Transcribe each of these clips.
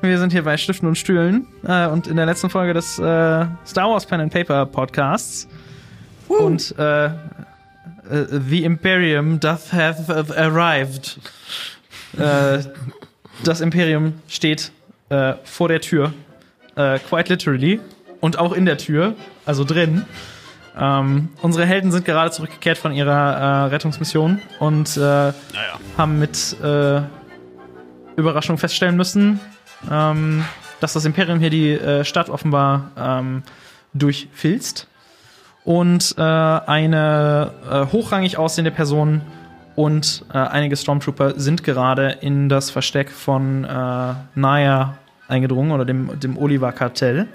Wir sind hier bei Stiften und Stühlen äh, und in der letzten Folge des äh, Star Wars Pen and Paper Podcasts. Und äh, äh, The Imperium doth have arrived. Äh, das Imperium steht äh, vor der Tür. Quite literally. Und auch in der Tür, also drin. Ähm, unsere Helden sind gerade zurückgekehrt von ihrer Rettungsmission und äh, haben mit Überraschung feststellen müssen, ähm, dass das Imperium hier die äh, Stadt offenbar ähm, durchfilzt und äh, eine äh, hochrangig aussehende Person und äh, einige Stormtrooper sind gerade in das Versteck von äh, Naya eingedrungen oder dem, dem Oliver-Kartell,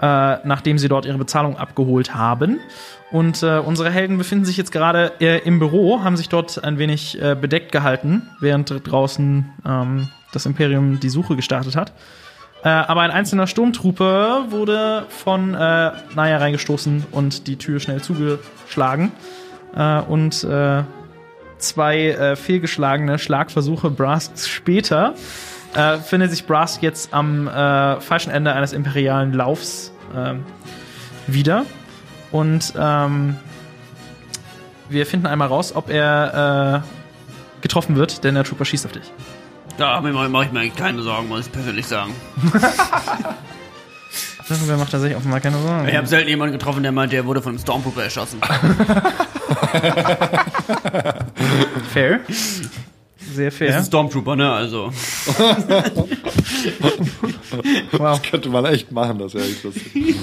äh, nachdem sie dort ihre Bezahlung abgeholt haben. Und äh, unsere Helden befinden sich jetzt gerade äh, im Büro, haben sich dort ein wenig bedeckt gehalten, während draußen ähm, das Imperium die Suche gestartet hat. Äh, aber ein einzelner Sturmtrooper wurde von äh, Naya reingestoßen und die Tür schnell zugeschlagen. Äh, und äh, zwei äh, fehlgeschlagene Schlagversuche Brasks später äh, findet sich Brask jetzt am falschen Ende eines imperialen Laufs wieder. Und ähm, wir finden einmal raus, ob er getroffen wird, denn der Trooper schießt auf dich. Da mache ich mir eigentlich keine Sorgen, muss ich persönlich sagen. Darüber macht er sich offenbar keine Sorgen. Ich habe selten jemanden getroffen, der meinte, er wurde von einem Stormtrooper erschossen. Fair. Sehr Das fair. ist ein Stormtrooper, ne? Also. Wow. Könnte man echt machen, das echt lustig.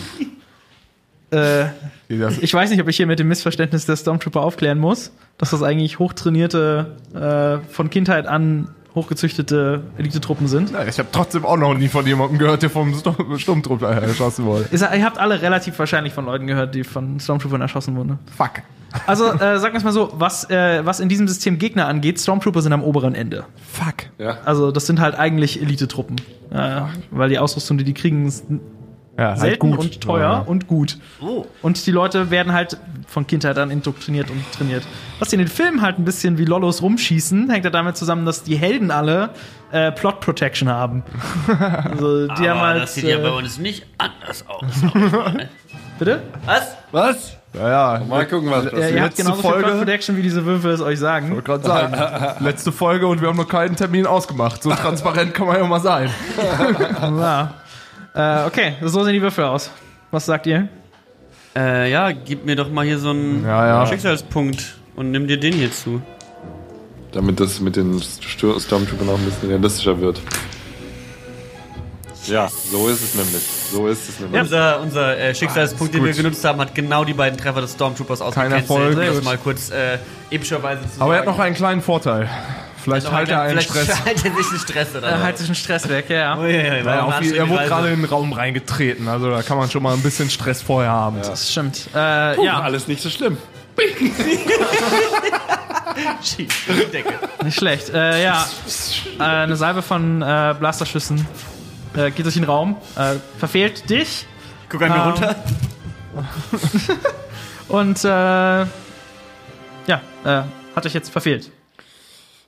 Äh, das- ich weiß nicht, ob ich hier mit dem Missverständnis der Stormtrooper aufklären muss, dass das eigentlich hochtrainierte, äh, von Kindheit an hochgezüchtete Elitetruppen sind. Ja, Ich habe trotzdem auch noch nie von jemandem gehört, der vom Sturm- Sturmtruppler erschossen wurde. Ist, ihr habt alle relativ wahrscheinlich von Leuten gehört, die von Stormtroopern erschossen wurden. Fuck. Also, äh, sagen wir es mal so, was, äh, was in diesem System Gegner angeht, Stormtrooper sind am oberen Ende. Fuck. Ja. Also, das sind halt eigentlich Elitetruppen. Äh, weil die Ausrüstung, die die kriegen, ist Ja, halt selten gut. und teuer Ja. und gut. Oh. Und die Leute werden halt von Kindheit an indoktriniert und trainiert. Was in den Filmen halt ein bisschen wie Lollos rumschießen, hängt ja damit zusammen, dass die Helden alle äh, Plot Protection haben. Also, die haben Aber halt. das sieht ja äh, bei uns nicht anders aus. bitte? Was? Was? Ja, ja. Mal gucken, was Ja, passiert. ihr habt letzte genauso viel Folge- Plot Protection, wie diese Würfel es euch sagen. Ich wollte gerade sagen, letzte Folge und wir haben noch keinen Termin ausgemacht. So transparent kann man ja mal sein. Ja. Äh, okay, so sehen die Würfel aus. Was sagt ihr? Äh, ja, gib mir doch mal hier so einen Ja, ja. Schicksalspunkt und nimm dir den hier zu. Damit das mit den St- Stormtroopern auch ein bisschen realistischer wird. Ja, so ist es nämlich. So ist es nämlich. Unser, unser äh, Schicksalspunkt, den wir genutzt haben, hat genau die beiden Treffer des Stormtroopers Kein ausgekennzeichnet. Erfolg. Um Das mal kurz äh, epischerweise zu Aber er hat sagen. noch einen kleinen Vorteil. Vielleicht halt er einen vielleicht Stress. Halt er sich einen Stress oder Er halt sich einen Stress weg, ja. ja. Oh, ja, ja, Ja, auf, er wurde gerade in den Raum reingetreten. Also da kann man schon mal ein bisschen Stress vorher haben. Das stimmt. Äh, ja, Alles nicht so schlimm. Schief, Decke. nicht schlecht. Äh, ja, äh, eine Salve von äh, Blasterschüssen äh, geht durch den Raum, äh, verfehlt dich Guck an mir Ähm, runter. und äh, ja, äh, hat euch jetzt verfehlt.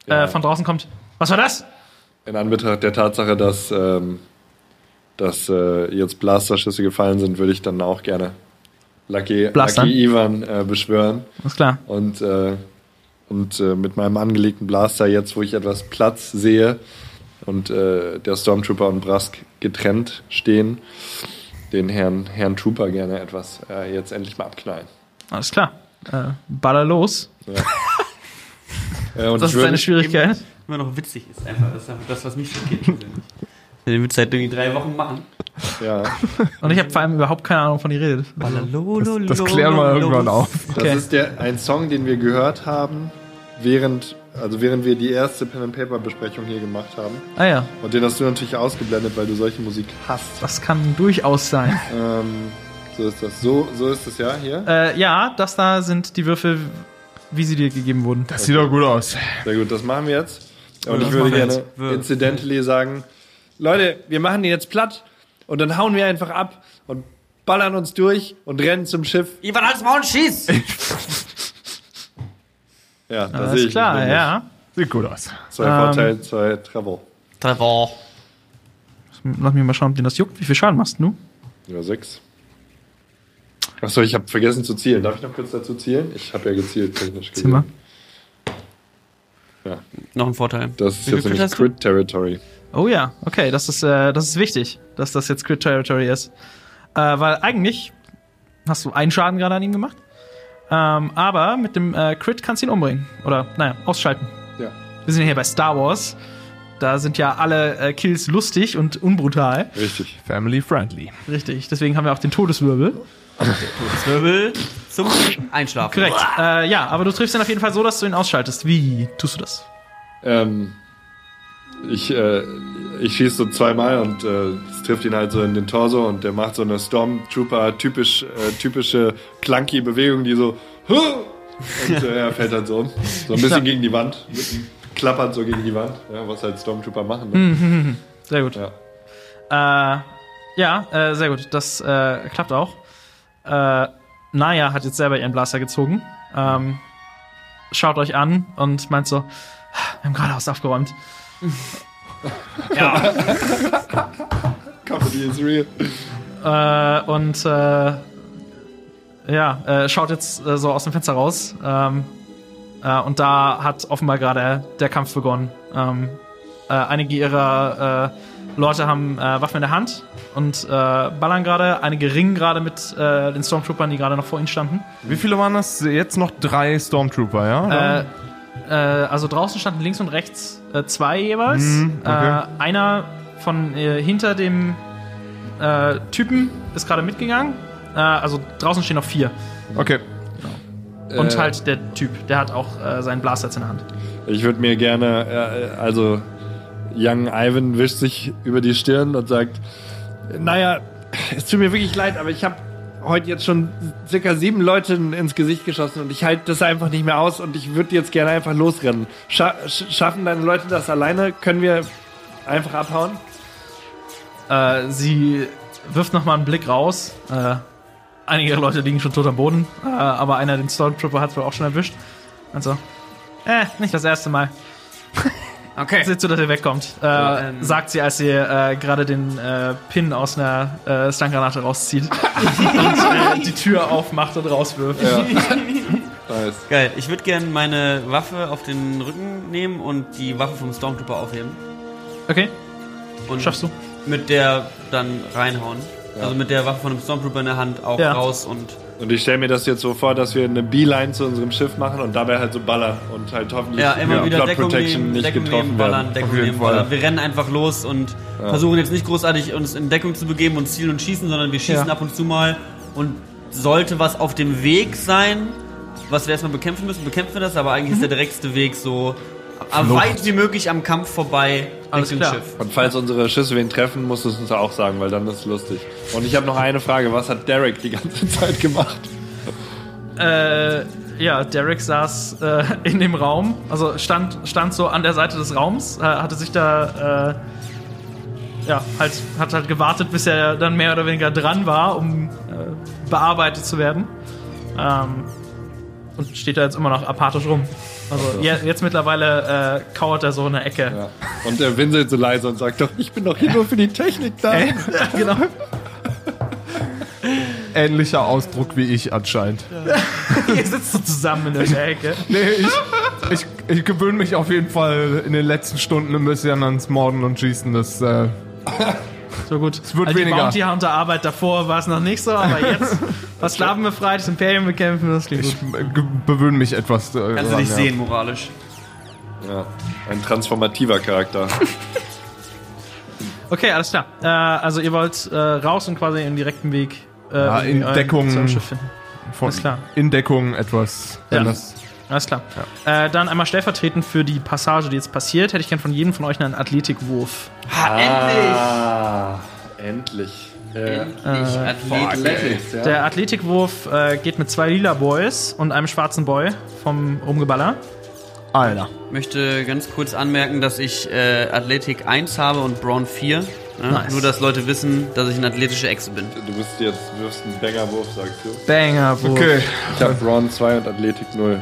Ja. Äh, von draußen kommt. Was war das? In Anbetracht der Tatsache, dass, ähm, dass äh, jetzt Blasterschüsse gefallen sind, würde ich dann auch gerne Lucky, Blastern? Lucky Ivan äh, beschwören. Ist klar. Und, äh, und äh, mit meinem angelegten Blaster, jetzt wo ich etwas Platz sehe und äh, der Stormtrooper und Brask getrennt stehen, den Herrn, Herrn Trooper gerne etwas äh, jetzt endlich mal abknallen. Alles klar. Äh, baller los. Äh, und Das ist würde- eine Schwierigkeit. Immer noch witzig ist einfach. Das ist einfach das, was mich schockiert. persönlich. Den wird seit irgendwie drei Wochen machen. Ja, Und ich habe vor allem überhaupt keine Ahnung, wovon ihr redet. Das klären wir irgendwann auf. das Okay. ist der, ein Song, den wir gehört haben, während, also während wir die erste Pen and Paper Besprechung hier gemacht haben. Ah ja, Und den hast du natürlich ausgeblendet, weil du solche Musik hast. das kann durchaus sein. Ähm, so ist das. So, so ist es ja hier. äh, ja, das da sind die Würfel, wie sie dir gegeben wurden. Das sieht doch gut aus. Sehr gut, das machen wir jetzt. Und ich würde gerne incidentally sagen, Leute, wir machen den jetzt platt und dann hauen wir einfach ab und ballern uns durch und rennen zum Schiff. Ivan, halt's Maul und schieß! Ja, da sehe Alles ich klar, ja. Sieht gut aus. Zwei Ähm, Vorteile, zwei Travel. Trevor. lass mich mal schauen, ob den das juckt. Wie viel Schaden machst du? Ja, sechs. Achso, ich habe vergessen zu zielen. Darf ich noch kurz dazu zielen? Ich habe ja gezielt, technisch mal. Ja, Noch ein Vorteil. das ist Wie jetzt nämlich? Crit Territory. Oh ja, okay, das ist, äh, das ist wichtig, dass das jetzt Crit Territory ist. Äh, weil eigentlich hast du einen Schaden gerade an ihm gemacht. Ähm, aber mit dem äh, Crit kannst du ihn umbringen. Oder, naja, ausschalten. Ja. Wir sind ja hier bei Star Wars. Da sind ja alle äh, Kills lustig und unbrutal. Richtig. Family friendly. Richtig. Deswegen haben wir auch den Todeswirbel. Todeswirbel zum Einschlafen. Korrekt. Äh, ja, aber du triffst ihn auf jeden Fall so, dass du ihn ausschaltest. Wie tust du das? Ähm, ich äh, ich schieße so zweimal und äh, es trifft ihn halt so in den Torso und der macht so eine Stormtrooper typisch äh, typische clunky Bewegung, die so und äh, er fällt dann so um, so ein bisschen gegen die Wand, klappert so gegen die Wand, ja, was halt Stormtrooper machen. Ne? Sehr gut. Ja. Äh, ja, äh, sehr gut. Das äh, klappt auch. Äh, Naya hat jetzt selber ihren Blaster gezogen. Ähm, schaut euch an und meint so, wir haben gerade Haus aufgeräumt. Comedy is real. Äh, und äh, ja, äh, schaut jetzt äh, so aus dem Fenster raus. Ähm, äh, und da hat offenbar gerade der Kampf begonnen. Ähm, äh, einige ihrer äh, Leute haben äh, Waffen in der Hand und äh, ballern gerade. Einige ringen gerade mit äh, den Stormtroopern, die gerade noch vor ihnen standen. Wie viele waren das? Jetzt noch drei Stormtrooper, ja? Äh, äh, also draußen standen links und rechts äh, zwei jeweils. Mhm, okay. äh, einer von äh, hinter dem äh, Typen ist gerade mitgegangen. Äh, also draußen stehen noch vier. okay. Und Äh, halt der Typ, der hat auch äh, seinen Blaster jetzt in der Hand. Ich würde mir gerne, äh, also Young Ivan wischt sich über die Stirn und sagt, naja, es tut mir wirklich leid, aber ich habe heute jetzt schon circa sieben Leute ins Gesicht geschossen und ich halte das einfach nicht mehr aus und ich würde jetzt gerne einfach losrennen. Scha sch- schaffen deine Leute das alleine? Können wir einfach abhauen? Äh, sie wirft nochmal einen Blick raus. Äh, einige Leute liegen schon tot am Boden, äh, aber einer den Stormtrooper hat wohl auch schon erwischt. Also, äh, nicht das erste Mal. Okay. Seht zu, dass ihr wegkommt. Äh, ähm. sagt sie, als sie äh, gerade den äh, Pin aus einer äh, Stangranate rauszieht und äh, die Tür aufmacht und rauswirft. Ja. nice. Geil. Ich würde gerne meine Waffe auf den Rücken nehmen und die Waffe vom Stormtrooper aufheben. Okay, Und schaffst du. mit der dann reinhauen. Also mit der Waffe von dem Stormtrooper in der Hand auch Ja. raus und Und ich stelle mir das jetzt so vor, dass wir eine Beeline zu unserem Schiff machen und dabei halt so ballern und halt hoffentlich ja, immer wieder Plot Deckung Protection nehmen, nicht Deckung getroffen nehmen, werden. ballern, Deckung Auf jeden nehmen, Fall. ballern. Wir rennen einfach los und versuchen jetzt nicht großartig uns in Deckung zu begeben und zielen und schießen, sondern wir schießen Ja. ab und zu mal und sollte was auf dem Weg sein, was wir erstmal bekämpfen müssen, bekämpfen wir das, aber eigentlich ist der direkteste Weg so am weit wie möglich am Kampf vorbei Alles klar. Schiff. Und falls unsere Schüsse wen treffen, musst du es uns auch sagen, weil dann ist es lustig. Und ich habe noch eine Frage. Was hat Derek die ganze Zeit gemacht? Äh, ja, Derek saß äh, in dem Raum, also stand, stand so an der Seite des Raums, äh, hatte sich da, äh, ja, halt, hat halt gewartet, bis er dann mehr oder weniger dran war, um äh, bearbeitet zu werden. Ähm, und steht da jetzt immer noch apathisch rum. Also je, jetzt mittlerweile äh, kauert er so in der Ecke. Ja. Und er winselt so leise und sagt doch, ich bin doch hier nur für die Technik da. Ja, genau. Ähnlicher Ausdruck wie ich anscheinend. Ihr sitzt so zusammen in der Ecke. Nee, ich, ich, ich gewöhne mich auf jeden Fall in den letzten Stunden ein bisschen ans Morden und Schießen. Das, äh, So gut. Es wird also weniger. Die Bounty Hunter Arbeit davor war es noch nicht so, aber jetzt Versklaven befreit, das Imperium bekämpfen, das klingt ich gut. äh, bewöhne mich etwas. Äh, Kannst du dran, dich ja. sehen, moralisch. Ja. Ein transformativer Charakter. Okay, alles klar. Äh, also ihr wollt äh, raus und quasi im direkten Weg äh, Ja, in Deckung. zu eurem Schiff finden. Von, Alles klar. In Deckung etwas. Ja. Das, Alles klar. Äh, dann einmal stellvertretend für die Passage, die jetzt passiert, hätte ich gern von jedem von euch einen Athletikwurf. Ah, endlich. Äh, Endlich Athlet. Athletics, ja. Der Athletikwurf äh, geht mit zwei lila Boys und einem schwarzen Boy vom Rumgeballer. Alter. möchte ganz kurz anmerken, dass ich äh, Athletik 1 habe und Braun 4. Ne? Nice. Nur, dass Leute wissen, dass ich eine athletische Echse bin. Du bist jetzt, wirfst einen Bangerwurf, sagst du. Bangerwurf. Okay. Ich habe Braun 2 und Athletik 0.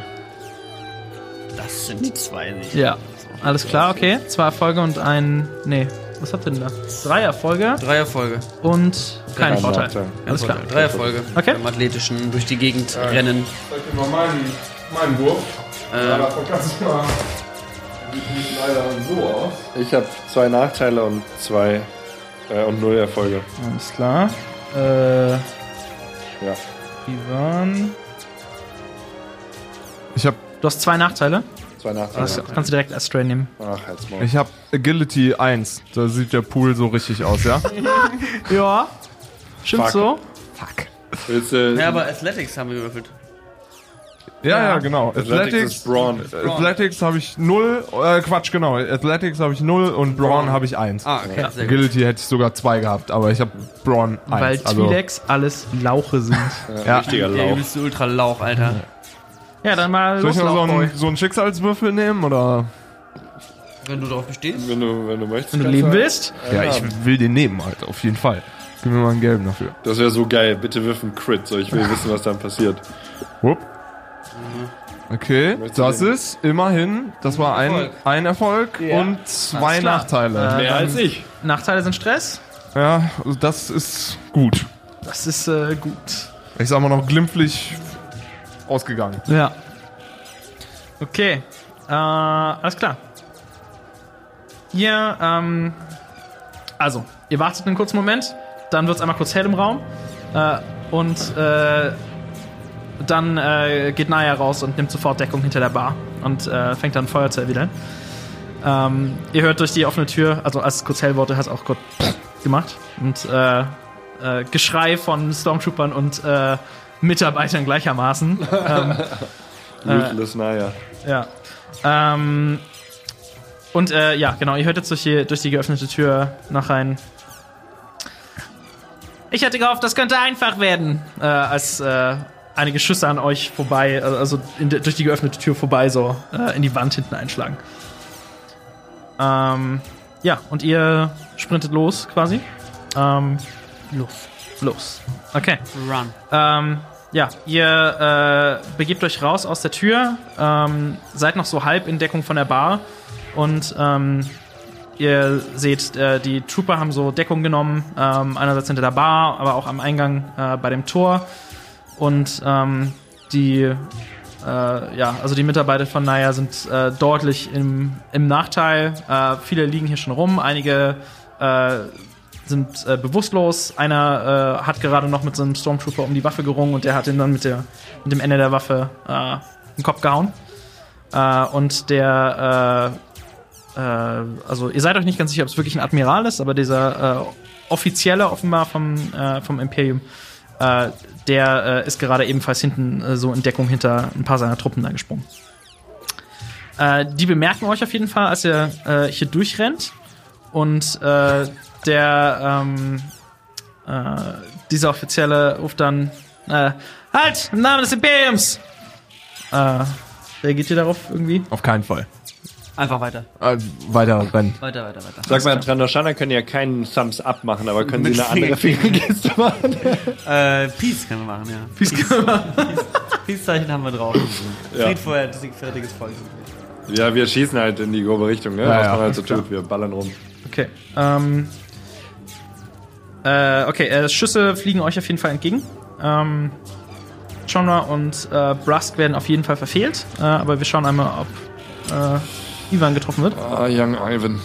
Das sind die zwei nicht. Ja. Alles klar, okay. Zwei Erfolge und ein. Nee. Was habt ihr denn da? Drei Erfolge Drei Erfolge. und keinen Kein Vorteil. Nachteil. Alles klar. Drei Erfolge. Okay. Beim athletischen durch die Gegend rennen. Zeig dir mal meinen, meinen Wurf. Äh, Ja, aus. Ich habe zwei Nachteile und zwei äh, und null Erfolge. Alles klar. Äh, Ja. Ivan. Ich hab, Du hast zwei Nachteile. Zwei Nachteile. Das kannst du direkt als Stray nehmen. Ach, halt's Maul. ich hab Agility 1. Da sieht der Pool so richtig aus, ja? Ja. Stimmt Fuck. so. Willst du, ja, aber Athletics haben wir gewürfelt. Ja, ja, genau. Athletics Athletics, Brawn. Athletics habe ich 0, äh, Quatsch, genau. Athletics habe ich 0 und Brawn habe ich 1. Ah, okay. Gut. Agility hätte ich sogar 2 gehabt, aber ich habe Brawn 1. Weil also, Twi'leks alles Lauche sind. ja. Richtiger Der Lauch. übelste Ultralauch, Alter. Ja, dann mal Soll los, ich noch so einen, so einen Schicksalswürfel nehmen, oder? Wenn du darauf bestehst. Wenn du, wenn du möchtest. Wenn du leben willst. Ja, ich will den nehmen halt, auf jeden Fall. Gib mir mal einen gelben dafür. Das wäre so geil. Bitte wirf einen Crit. So, ich will wissen, was dann passiert. Wupp. Okay, Möchtest du das ist immerhin, das war ein Erfolg. ein Erfolg und zwei Alles klar. Nachteile. Äh, Mehr als ich. Nachteile sind Stress. Ja, also das ist gut. Das ist äh, gut. Ich sag mal noch glimpflich ausgegangen. Ja. Okay. Äh, alles klar. Ihr, ähm, also, ihr wartet einen kurzen Moment, dann wird es einmal kurz hell im Raum äh, und äh, dann äh, geht Naya raus und nimmt sofort Deckung hinter der Bar und äh, fängt dann Feuer zu erwidern. Ähm, ihr hört durch die offene Tür, also als es kurz hell wurde, hat es auch kurz gemacht und äh, äh, Geschrei von Stormtroopern und äh, Mitarbeitern gleichermaßen. ähm, Ruthless Naya. ja. Ähm, und äh, ja, genau, ihr hört jetzt durch die, durch die geöffnete Tür nach rein. Ich hätte gehofft, das könnte einfach werden, äh, als äh, einige Schüsse an euch vorbei, also- also in de, durch die geöffnete Tür vorbei, so äh, in die Wand hinten einschlagen. Ähm, ja, und ihr sprintet los quasi. Ähm, Los. Los. Okay. Run. Ähm, ja, ihr äh, begebt euch raus aus der Tür, ähm, seid noch so halb in Deckung von der Bar und ähm, ihr seht, äh, die Trooper haben so Deckung genommen, ähm, einerseits hinter der Bar, aber auch am Eingang äh, bei dem Tor und ähm, die äh, ja, also die Mitarbeiter von Naya sind äh, deutlich im, im Nachteil. Äh, viele liegen hier schon rum, einige äh, sind äh, bewusstlos. Einer äh, hat gerade noch mit so einem Stormtrooper um die Waffe gerungen und der hat ihn dann mit, der, mit dem Ende der Waffe äh, im Kopf gehauen. Äh, und der, äh, äh, also ihr seid euch nicht ganz sicher, ob es wirklich ein Admiral ist, aber dieser äh, Offizielle offenbar vom, vom Imperium, der ist gerade ebenfalls hinten so in Deckung hinter ein paar seiner Truppen da gesprungen. Die bemerken euch auf jeden Fall, als ihr hier durchrennt. Und der ähm, äh, dieser Offizielle ruft dann äh, Halt! Im Namen des Imperiums! Äh, reagiert ihr darauf irgendwie? Auf keinen Fall. Einfach weiter. Äh, weiter rennen. Weiter, weiter, weiter. Sag mal, Trandoshaner können ja keinen Thumbs up machen, aber können sie Mit eine andere Fingergeste machen? Äh, Peace können wir machen, ja. Peace. Peace-Zeichen haben wir drauf. Ja. Fried vorher, fertiges Volk. Ja, wir schießen halt in die grobe Richtung, ne? Ja, Was ja, man halt so tut. Wir ballern rum. Okay. Ähm, äh, okay, äh, Schüsse fliegen euch auf jeden Fall entgegen. Ähm, Chonra und äh, Brusk werden auf jeden Fall verfehlt, äh, aber wir schauen einmal, ob äh, Ivan getroffen wird. Ah, Young Ivan.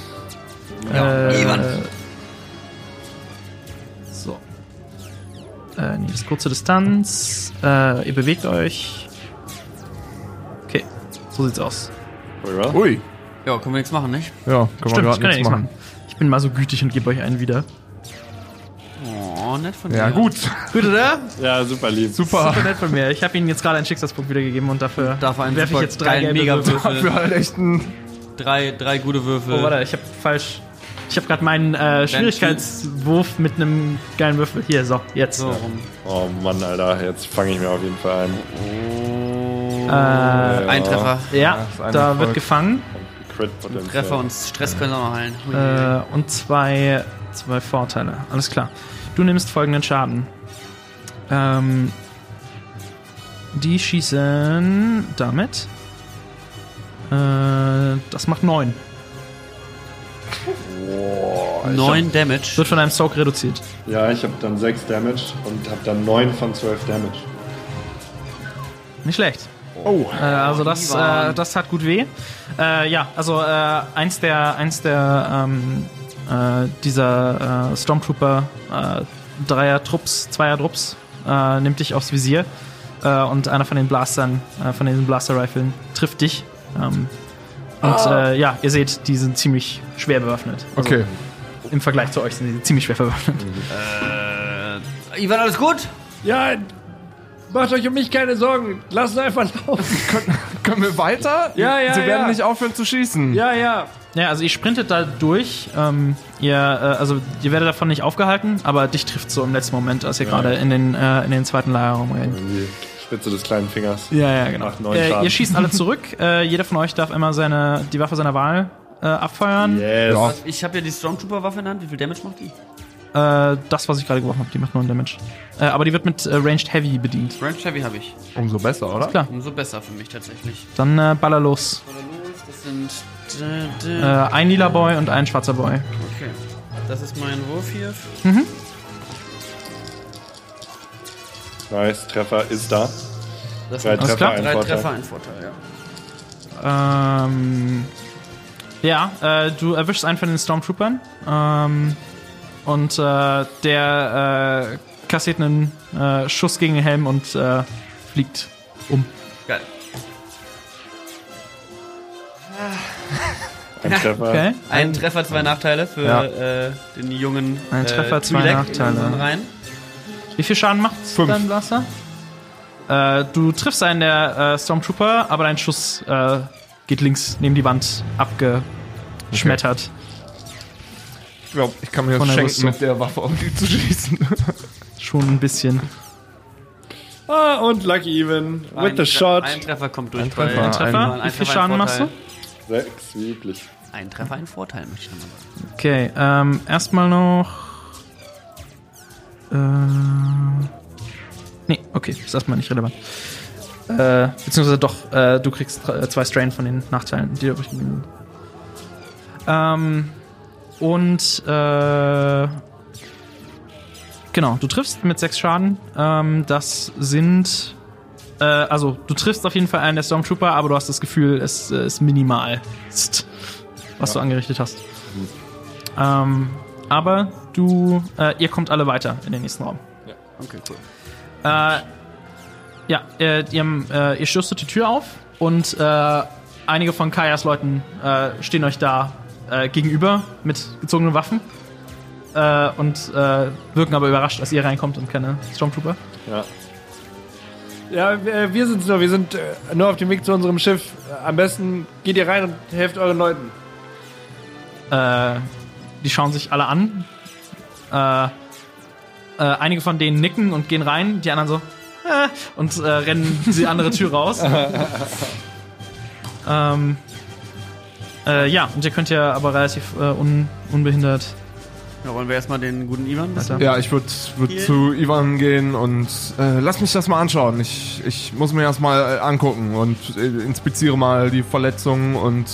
äh, Ivan. So. Äh, nee, das ist kurze Distanz. Äh, ihr bewegt euch. Okay, so sieht's aus. Ui. Ja, können wir nichts machen, nicht? Ja, Stimmt, kann man ich gerade kann ja nichts nichts machen. machen. Ich bin mal so gütig und gebe euch einen wieder. Oh, nett von dir. Ja, gut. Gut, oder? Ja, super lieb. Super. Super nett von mir. Ich habe Ihnen jetzt gerade einen Schicksalspunkt wiedergegeben und dafür werfe ich jetzt drei gelbe Würfel. Mega-Würfel. Für halt echt. Drei, drei gute Würfel. Oh, warte, ich habe falsch. Ich habe gerade meinen äh, Schwierigkeitswurf mit einem geilen Würfel. Hier, so, jetzt. So. Oh Mann, Alter, jetzt fange ich mir auf jeden Fall ein. Äh, Ein Treffer. ja, ein da Erfolg. wird gefangen. Treffer und Stress können auch noch heilen. Äh, und zwei, zwei Vorteile. Alles klar. Du nimmst folgenden Schaden. Ähm, die schießen damit. Äh, das macht neun. Boah. ich 9 Damage. Wird von einem Soak reduziert. Ja, ich habe dann 6 Damage und habe dann 9 von 12 Damage. Nicht schlecht. Oh. Äh, also das, äh, das tat gut weh. Äh, ja, also äh, eins der, eins der ähm, äh, dieser äh, Stormtrooper äh, Dreier-Trupps, Zweier-Trupps äh, nimmt dich aufs Visier äh, und einer von den Blastern, äh, von diesen Blaster-Riffeln trifft dich. Ähm, und äh, ja, ihr seht, die sind ziemlich schwer bewaffnet. Also Okay. Im Vergleich zu euch sind sie ziemlich schwer bewaffnet. Äh, Ivan, alles gut? Ja, macht euch um mich keine Sorgen. Lasst einfach laufen. Können wir weiter? Ja, ja, Sie werden ja. nicht aufhören zu schießen. Ja, ja. Ja, also ihr sprintet da durch. Ähm, ihr, äh, also ihr werdet davon nicht aufgehalten, aber dich trifft so im letzten Moment, als ihr gerade in den in den zweiten Lagerraum rennt. Die Spitze des kleinen Fingers. Ja, ja, genau. Macht neun Äh, ihr schießt alle zurück. äh, jeder von euch darf immer seine die Waffe seiner Wahl äh, abfeuern. Yes. Ja. Ich habe ja die Stormtrooper-Waffe in der Hand. Wie viel Damage macht die? Äh, das, was ich gerade geworfen habe, die macht 9 Damage. Äh, aber die wird mit äh, Ranged Heavy bedient. Range Heavy habe ich. Umso besser, oder? Klar. Umso besser für mich tatsächlich. Dann äh, baller los. Oder los, das sind. Äh, ein lila Boy und ein schwarzer Boy. Okay. Das ist mein Wurf hier. Nice, Treffer ist da. Das Drei Treffer, klar. ein drei Vorteil. Treffer, ein Vorteil, ja. Ähm, ja, äh, du erwischst einen von den Stormtroopern. Ähm, und äh, der äh, kassiert einen äh, Schuss gegen den Helm und äh, fliegt um. Geil. Ein Treffer. Okay. Ein Treffer, zwei Nachteile für Ja. äh, den jungen. Ein Treffer, äh, zwei Nachteile. Wie viel Schaden macht Fünf. dein Blaster? Äh, du triffst einen der äh, Stormtrooper, aber dein Schuss äh, geht links neben die Wand abgeschmettert. Ich glaube, ich kann mir das schenken, Rüstung. mit der Waffe auf die zu schießen. Schon ein bisschen. Ah, und Lucky Even. With Ein the Tre- shot. Ein Treffer kommt durch. Ein Treffer. Ein Treffer? Ein Wie viel Treffer, ein Schaden machst du? Sechs, wie üblich. Ein Treffer, ein Vorteil, möchte ich nochmal sagen. Okay, ähm, erstmal noch. Äh. Nee, okay, ist erstmal nicht relevant. Äh, beziehungsweise doch, äh, du kriegst äh, zwei Strain von den Nachteilen, die übrig geblieben sind. Ähm, und, äh. Genau, du triffst mit sechs Schaden. Ähm, das sind. Äh, also, du triffst auf jeden Fall einen der Stormtrooper, aber du hast das Gefühl, es äh, ist minimal, was du angerichtet hast. Ähm, aber du, äh, ihr kommt alle weiter in den nächsten Raum. Okay, cool. Äh, ja, äh, ihr, äh, ihr stößt die Tür auf und einige von Kajas Leuten stehen euch da gegenüber mit gezogenen Waffen äh, und äh, wirken aber überrascht, als ihr reinkommt und keine Stormtrooper. Ja. Ja, wir, wir sind so, wir sind äh, nur auf dem Weg zu unserem Schiff. Am besten geht ihr rein und helft euren Leuten. Äh, die schauen sich alle an. Äh, äh, einige von denen nicken und gehen rein, die anderen so äh, und äh, rennen die andere Tür raus. ähm, äh, ja, und ihr könnt ja aber relativ äh, un, unbehindert. Ja, wollen wir erstmal den guten Ivan bisschen? Ja, ich würde würd zu Ivan gehen und äh, lass mich das mal anschauen. Ich, ich muss mir das mal äh, angucken und äh, inspiziere mal die Verletzungen und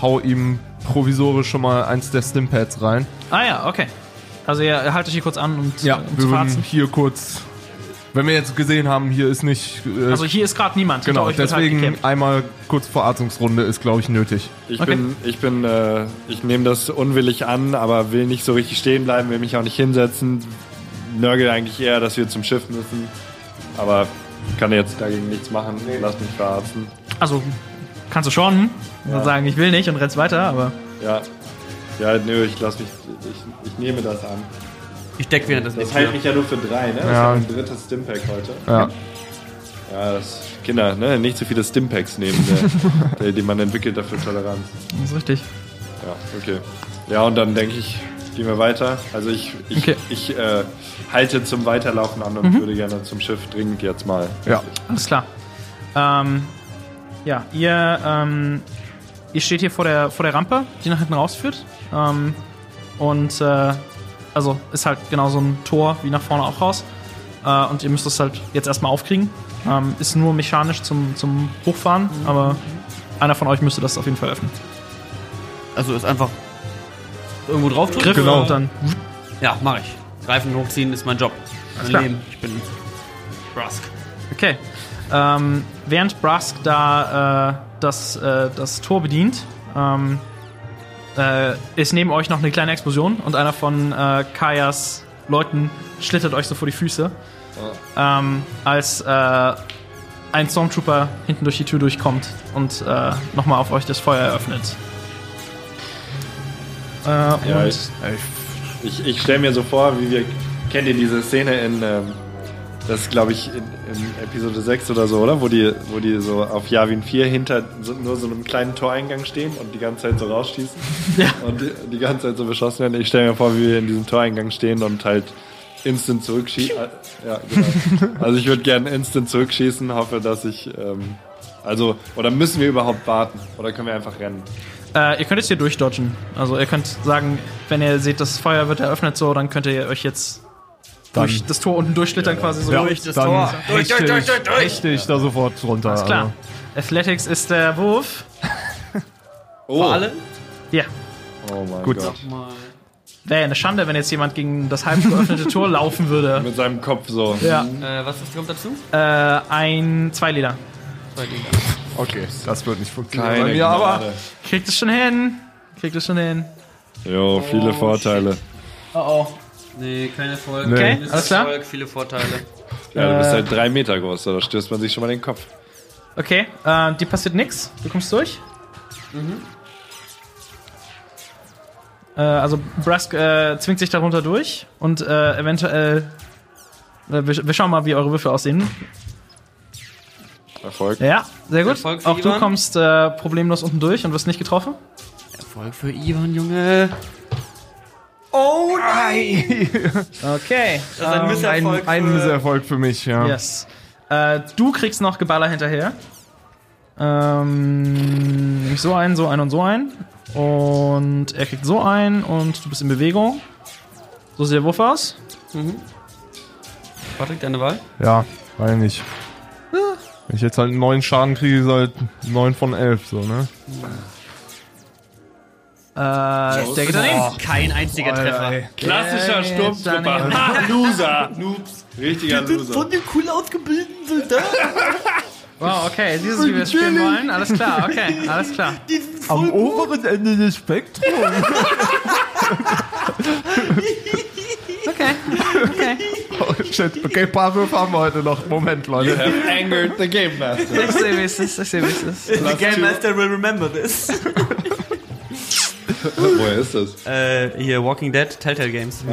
hau ihm provisorisch schon mal eins der Stimpads rein. Ah ja, okay. Also ihr haltet hier kurz an und Ja, äh, um wir zu würden hier kurz, wenn wir jetzt gesehen haben, hier ist nicht. Äh, Also hier ist gerade niemand. Genau, halt deswegen gekämpft. einmal kurz Verarztungsrunde ist, glaube ich, nötig. Ich Okay. bin, ich bin, äh, ich nehme das unwillig an, aber will nicht so richtig stehen bleiben, will mich auch nicht hinsetzen. Nörgel eigentlich eher, dass wir zum Schiff müssen. Aber kann jetzt dagegen nichts machen. Lass mich verarzten. Also kannst du schon sagen, ich will nicht und rennst weiter, aber Ja. Ja, nö, ich lass mich, ich, ich nehme das an. Ich deck wieder das Das heilt mich ja nur für drei, ne? Das Ja. ist ja ein drittes Stimpack heute. Ja. Ja, das, Kinder, ne? Nicht so viele Stimpacks nehmen, der, der, die man entwickelt dafür Toleranz. das ist richtig. Ja, okay. Ja, und dann denke ich, gehen wir weiter. Also ich, ich, Okay. ich äh, halte zum Weiterlaufen an und würde gerne zum Schiff dringend jetzt mal. Ja. Alles klar. Ähm, ja, ihr, ähm, ihr steht hier vor der, vor der Rampe, die nach hinten rausführt. Ähm, und äh, also ist halt genau so ein Tor wie nach vorne auch raus. Äh, und ihr müsst es halt jetzt erstmal aufkriegen. Ähm, ist nur mechanisch zum, zum Hochfahren, aber einer von euch müsste das auf jeden Fall öffnen. Also ist einfach irgendwo drauf drücken? Griff Genau. und dann. Ja, mache ich. Reifen hochziehen ist mein Job. Mein klar. Leben. Ich bin Brusk. Okay. Ähm, während Brusk da äh, das, äh, das Tor bedient, ähm, äh, ist neben euch noch eine kleine Explosion und einer von äh, Kajas Leuten schlittert euch so vor die Füße. Ähm, als äh, ein Stormtrooper hinten durch die Tür durchkommt und äh, nochmal auf euch das Feuer eröffnet. Äh, Ja, ich, ich, ich stelle mir so vor, wie wir. Kennt ihr diese Szene in. Ähm, das ist, glaube ich, in, in Episode 6 oder so, oder? Wo die, wo die so auf Yavin 4 hinter so, nur so einem kleinen Toreingang stehen und die ganze Zeit so rausschießen. Ja. Und die, die ganze Zeit so beschossen werden. Ich stelle mir vor, wie wir in diesem Toreingang stehen und halt instant zurückschießen. Ja, genau. Also ich würde gerne instant zurückschießen, hoffe, dass ich. Ähm, also, oder müssen wir überhaupt warten? Oder können wir einfach rennen? Äh, ihr könnt jetzt hier durchdodgen. Also ihr könnt sagen, wenn ihr seht, das Feuer wird eröffnet, so, dann könnt ihr euch jetzt Dann- durch das Tor unten durchschlittern quasi so. Ja, Durch das dann Tor. Durch, durch, durch, durch. hechte ich da sofort runter. Alles klar. Also. Athletics ist der Wurf. Oh, Vor allem? Ja. oh mein Gut. Gott. Wäre ja eine Schande, wenn jetzt jemand gegen das halb geöffnete Tor laufen würde. Mit seinem Kopf so. Ja. Äh, was ist, kommt dazu? Äh, ein Zweileder. Zwei Liga. Okay, das wird nicht funktionieren. Keine mir, aber. Kriegt es schon hin. Kriegt es schon hin. Jo, viele Vorteile. Oh oh. Nee, kein Erfolg. Nee. Kein Alles klar? Erfolg, viele Vorteile. Ja, du bist Äh. halt drei Meter groß, da stößt man sich schon mal den Kopf. Okay, äh, dir passiert nix. Du kommst durch. Äh, also Brask äh, zwingt sich darunter durch und äh, eventuell. Äh, wir, wir schauen mal, wie eure Würfel aussehen. Erfolg. Ja, sehr gut. Erfolg für Auch du Ivan. kommst äh, problemlos unten durch und wirst nicht getroffen. Erfolg für Ivan, Junge. Oh nein! Okay. Das ist ein ähm, Misserfolg. ein, ein für- Misserfolg für mich, ja. Yes. Äh, du kriegst noch Geballer hinterher. Ähm, nämlich so einen, so einen und so einen. Und er kriegt so einen und du bist in Bewegung. So sieht der Wurf aus. Patrick, deine Wahl? Ja, weiß nicht. Wenn ich jetzt halt neuen Schaden kriege, ist halt 9 von 11, so, ne? Äh, der geht daneben. Oh, kein einziger Treffer. Klassischer Äh, Sturmtrooper. Ha, Loser. Noobs. Richtiger Loser. dem cool ausgebildeten Soldat. Wow, okay, dieses, wie wir es spielen wollen. Alles klar, okay, alles klar. Am oberen Ende des Spektrums. Okay, okay. Oh, shit. Okay, ein paar Würfe haben wir heute noch. Moment, Leute. Have angered the Game Master. Ich sehe, wie es ist, ich sehe, wie es ist. The Game Master will remember this. Woher ist das? äh, hier, Walking Dead, Telltale Games.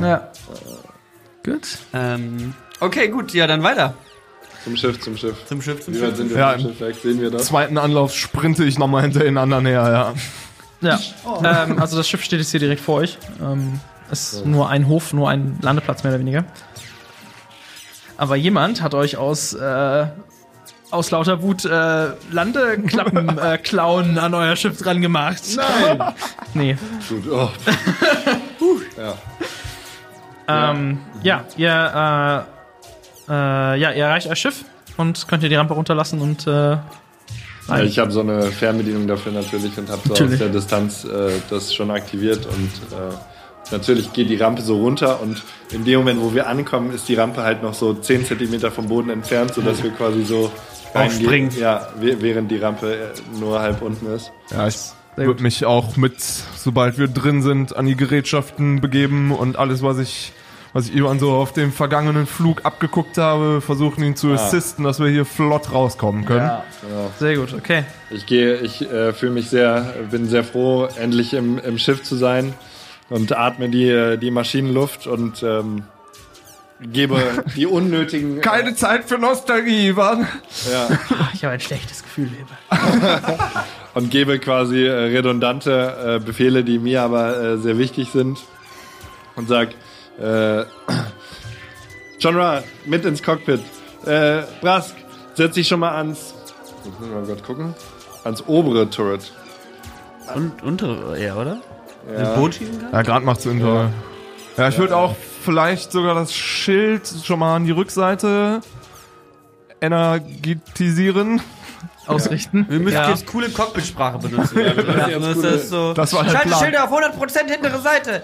Ja. Gut. Ähm, okay, gut, ja, dann weiter. Zum Schiff, zum Schiff. Zum Schiff, zum Wie weit Schiff. sind wir Ja, vom Schiff weg? Sehen wir das? Zweiten Anlauf sprinte ich nochmal hinter den anderen her, ja. Ja, ähm, also das Schiff steht jetzt hier direkt vor euch. Ähm, ist nur ein Hof, nur ein Landeplatz mehr oder weniger. Aber jemand hat euch aus, äh, aus lauter Wut äh, Landeklappen äh, klauen an euer Schiff dran gemacht. Nein. Nee. Gut. Oh. ja. Ähm, ja, ihr, äh, äh, ja, ihr erreicht euer Schiff und könnt ihr die Rampe runterlassen und äh, Ja, ich habe so eine Fernbedienung dafür natürlich und habe so Natürlich. aus der Distanz äh, das schon aktiviert und äh, natürlich geht die Rampe so runter und in dem Moment, wo wir ankommen, ist die Rampe halt noch so 10 Zentimeter vom Boden entfernt, sodass wir quasi so. Aufspringen. Ja, während die Rampe äh, nur halb unten ist. Ja, ich würde mich auch mit, sobald wir drin sind, an die Gerätschaften begeben und alles, was ich, was ich Ivan so auf dem vergangenen Flug abgeguckt habe, versuchen ihn zu assisten, dass wir hier flott rauskommen können. Sehr gut, okay. Ich gehe, ich äh, fühle mich sehr, bin sehr froh, endlich im, im Schiff zu sein und atme die, äh, die Maschinenluft und ähm, gebe die unnötigen. Keine Zeit für Nostalgie, Ivan. ja, Ah, Ich habe ein schlechtes Gefühl, Weber. und gebe quasi äh, redundante äh, Befehle, die mir aber äh, sehr wichtig sind und sag äh, John Ra, mit ins Cockpit. Äh, Brask, setz dich schon mal ans. Jetzt müssen wir mal gucken. Ans obere Turret. Und untere, ja, oder? Ja. Ein Boot schießen kann? Ja, gerade macht zu Inter. Ja, ich würde auch vielleicht sogar das Schild schon mal an die Rückseite energetisieren. Ausrichten. Wir müssen Ja. jetzt coole Cockpitsprache benutzen. Ja, jetzt coole- so. Das war der Plan. Schalteschilder auf 100% hintere Seite.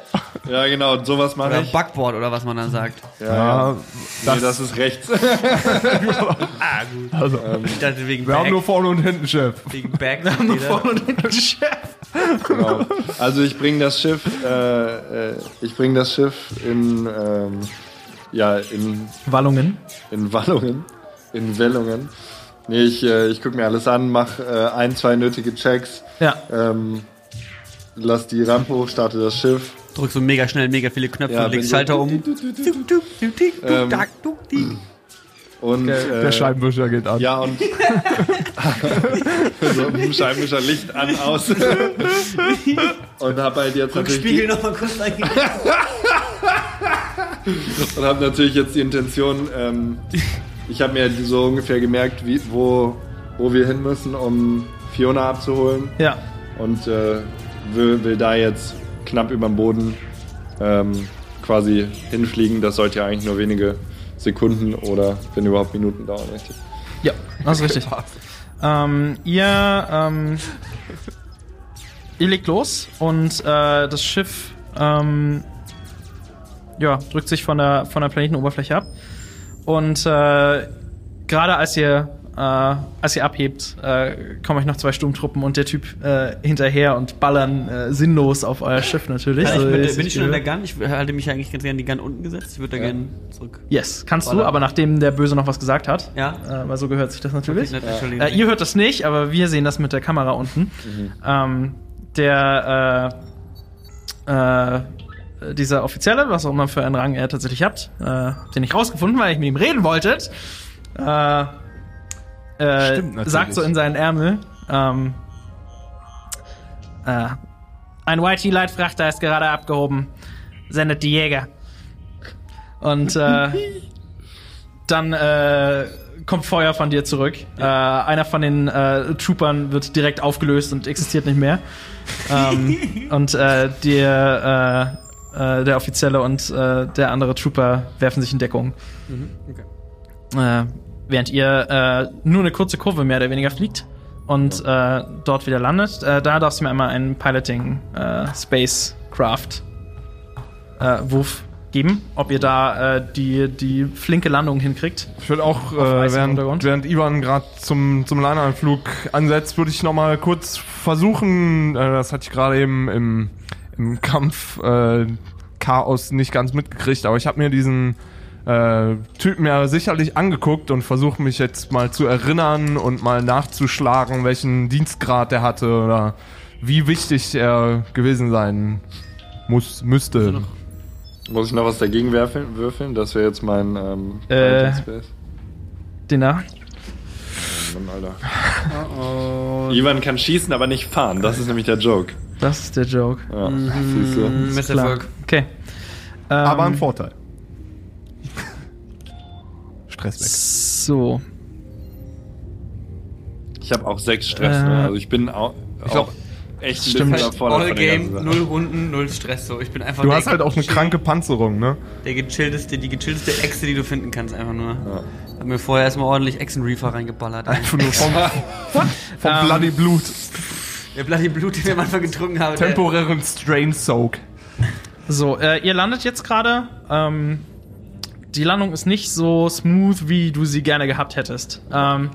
Ja, genau, und sowas mache Oder ich. Backboard oder was man dann sagt. Ja, Ja, ja. Nee, das ist rechts. also, Ich dachte wegen wir haben Back. nur vorne und hinten, Chef. wegen Back. Vorne und hinten Chef. genau. Also ich bringe das Schiff, äh, äh, ich bringe das Schiff in, ähm, ja, in, Wallungen. in Wallungen, in Wellungen. Nee, ich, äh, ich gucke mir alles an, mache äh, ein, zwei nötige Checks, Ja. ähm, lass die Rampe hoch, starte das Schiff. Drückst so mega schnell mega viele Knöpfe Ja, und legst Schalter um. Und Der äh, Scheibenwischer geht an. Ja, und so ein Scheibenwischer Licht an, aus. und hab halt jetzt natürlich Spiegel die, nochmal kurz rein. und hab natürlich jetzt die Intention, ähm, ich habe mir so ungefähr gemerkt, wie, wo, wo wir hin müssen, um Fiona abzuholen. Ja. Und äh, will, will da jetzt knapp über dem Boden ähm, quasi hinfliegen. Das sollte ja eigentlich nur wenige Sekunden oder wenn überhaupt Minuten dauern, richtig? Ja, das ist richtig. ähm, ihr, ähm, ihr legt los und äh, das Schiff ähm, ja, drückt sich von der, von der Planetenoberfläche ab. Und äh, gerade als ihr, äh, als ihr abhebt, äh, kommen euch noch zwei Sturmtruppen und der Typ äh, hinterher und ballern äh, sinnlos auf euer Schiff natürlich. Ich So, mit, bin ich schon in der. Gun? Ich halte mich eigentlich ganz gerne die Gun unten gesetzt. Ich würde da gerne zurück. Yes, kannst du, Ballern. aber nachdem der Böse noch was gesagt hat, Ja. äh, weil so gehört sich das natürlich. Äh, ihr hört das nicht, aber wir sehen das mit der Kamera unten. Ähm, der äh, äh, dieser Offizielle, was auch immer für einen Rang er tatsächlich habt, äh, den ich rausgefunden, weil ich mit ihm reden wolltet, äh, äh, Stimmt sagt so in seinen Ärmel, ähm, äh, ein YT-Leitfrachter ist gerade abgehoben. Sendet die Jäger. Und äh, dann äh, kommt Feuer von dir zurück. Äh, einer von den äh, Troopern wird direkt aufgelöst und existiert nicht mehr. ähm, und äh, der, äh, der Offizielle und äh, der andere Trooper werfen sich in Deckung. Äh, während ihr äh, nur eine kurze Kurve mehr oder weniger fliegt und äh, dort wieder landet. Äh, da darfst du mir einmal einen Piloting äh, Spacecraft äh, Wurf geben, ob ihr da äh, die, die flinke Landung hinkriegt. Ich würde auch, äh, während, während Ivan gerade zum, zum Leinanflug ansetzt, würde ich nochmal kurz versuchen, äh, das hatte ich gerade eben im, im Kampf äh, Chaos nicht ganz mitgekriegt, aber ich habe mir diesen äh, Typen ja sicherlich angeguckt und versuche mich jetzt mal zu erinnern und mal nachzuschlagen, welchen Dienstgrad er hatte oder wie wichtig er gewesen sein muss, müsste. Muss ich noch was dagegen werfeln, würfeln? Das wäre jetzt mein ähm, Äh. Den da. Mann, Alter. Ivan kann schießen, aber nicht fahren. Das ist nämlich der Joke. Das ist der Joke. Ja, du. Misserfolg. Okay. Ähm, Aber ein Vorteil. Stress weg. So. Ich habe auch sechs Stress. Äh. ne? Also ich bin auch, Ich glaub, auch echt ein stimmt. bisschen überfordert All von der ganzen Game, null Runden, null Stress. So, ich bin einfach Du hast halt auch eine kranke Panzerung, ne? Der gechillteste, die gechillteste Echse, die du finden kannst, einfach nur. Hab mir vorher erstmal ordentlich Echsen Reefer reingeballert. Einfach nur vom, vom Ähm, Bloody Blut. Der Bloody Blut, den ich am Anfang getrunken habe. der- Temporären Strain Soak. So, äh, ihr landet jetzt gerade. Ähm, die Landung ist nicht so smooth, wie du sie gerne gehabt hättest. Ähm,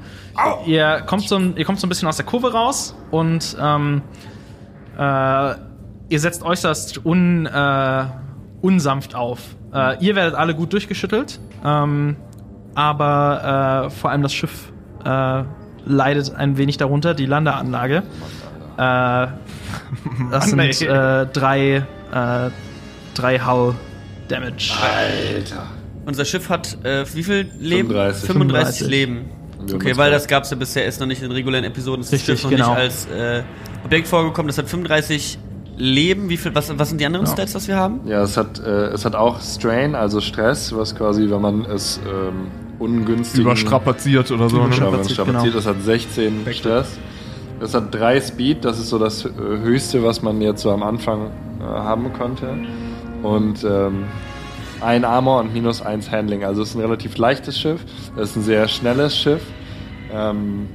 ihr, kommt so ein, ihr kommt so ein bisschen aus der Kurve raus und ähm, äh, ihr setzt äußerst un, äh, unsanft auf. Äh, ihr werdet alle gut durchgeschüttelt, ähm, aber äh, vor allem das Schiff äh, leidet ein wenig darunter, die Landeanlage. Äh, das Mann, sind äh, drei, äh, drei Hull Damage. Unser Schiff hat äh, wie viel Leben? 35. 35 Leben. Okay, weil das gab's ja bisher erst noch nicht in regulären Episoden. Das Richtig, Schiff noch genau. nicht als äh, Objekt vorgekommen. Das hat 35 Leben. Wie viel? Was, was sind die anderen Ja. Stats, was wir haben? Ja, es hat, äh, es hat auch Strain, also Stress, was quasi, wenn man es ähm, ungünstig Überstrapaziert oder so, Ja, ne? wenn man es Überstrapaziert, strapaziert, genau. das hat 16 Stress. Das hat 3 Speed, das ist so das äh, höchste, was man jetzt so am Anfang äh, haben konnte. Und ähm, ein Armor und minus 1 Handling. Also es ist ein relativ leichtes Schiff. Es ist ein sehr schnelles Schiff. Ähm,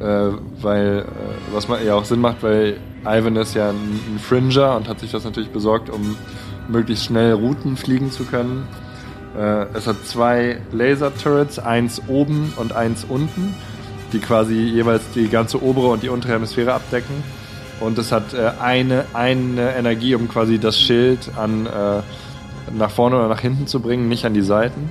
äh, weil, äh, was man ja auch Sinn macht, weil Ivan ist ja ein, ein Fringer und hat sich das natürlich besorgt, um möglichst schnell Routen fliegen zu können. Äh, es hat zwei Laser-Turrets, eins oben und eins unten, die quasi jeweils die ganze obere und die untere Hemisphäre abdecken. Und es hat äh, eine, eine Energie, um quasi das Schild an äh, nach vorne oder nach hinten zu bringen, nicht an die Seiten.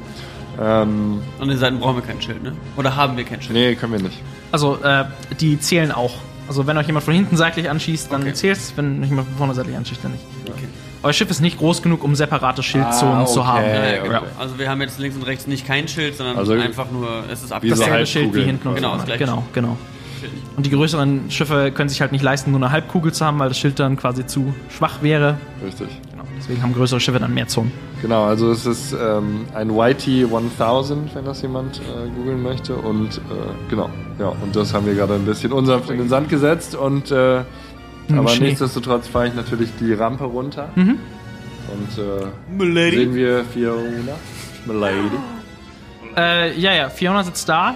Ähm, An den Seiten brauchen wir kein Schild, ne? Oder haben wir kein Schild? nee, können wir nicht. Also, äh, die zählen auch. Also, wenn euch jemand von hinten seitlich anschießt, dann Okay. zählt's. Wenn euch jemand von vorne seitlich anschießt, dann nicht. Okay. Euer Schiff ist nicht groß genug, um separate Schildzonen Ah, zu okay. haben. Ja, ja, okay. genau. Also wir haben jetzt links und rechts nicht kein Schild, sondern Also einfach nur, es ist so Dasselbe Schild wie hinten und Genau, vorne. das gleiche. Genau, genau. Und die größeren Schiffe können sich halt nicht leisten, nur eine Halbkugel zu haben, weil das Schild dann quasi zu schwach wäre. Richtig. Genau. Deswegen haben größere Schiffe dann mehr Zonen. Genau, also es ist ähm, ein YT 1000, wenn das jemand äh, googeln möchte. Und äh, genau, ja, und das haben wir gerade ein bisschen unsanft in den Sand gesetzt. Und äh, Im aber Schnee. nichtsdestotrotz fahre ich natürlich die Rampe runter. Mhm. Und äh, Milady. sehen wir Fiona. Milady. Äh, ja, ja, Fiona sitzt da.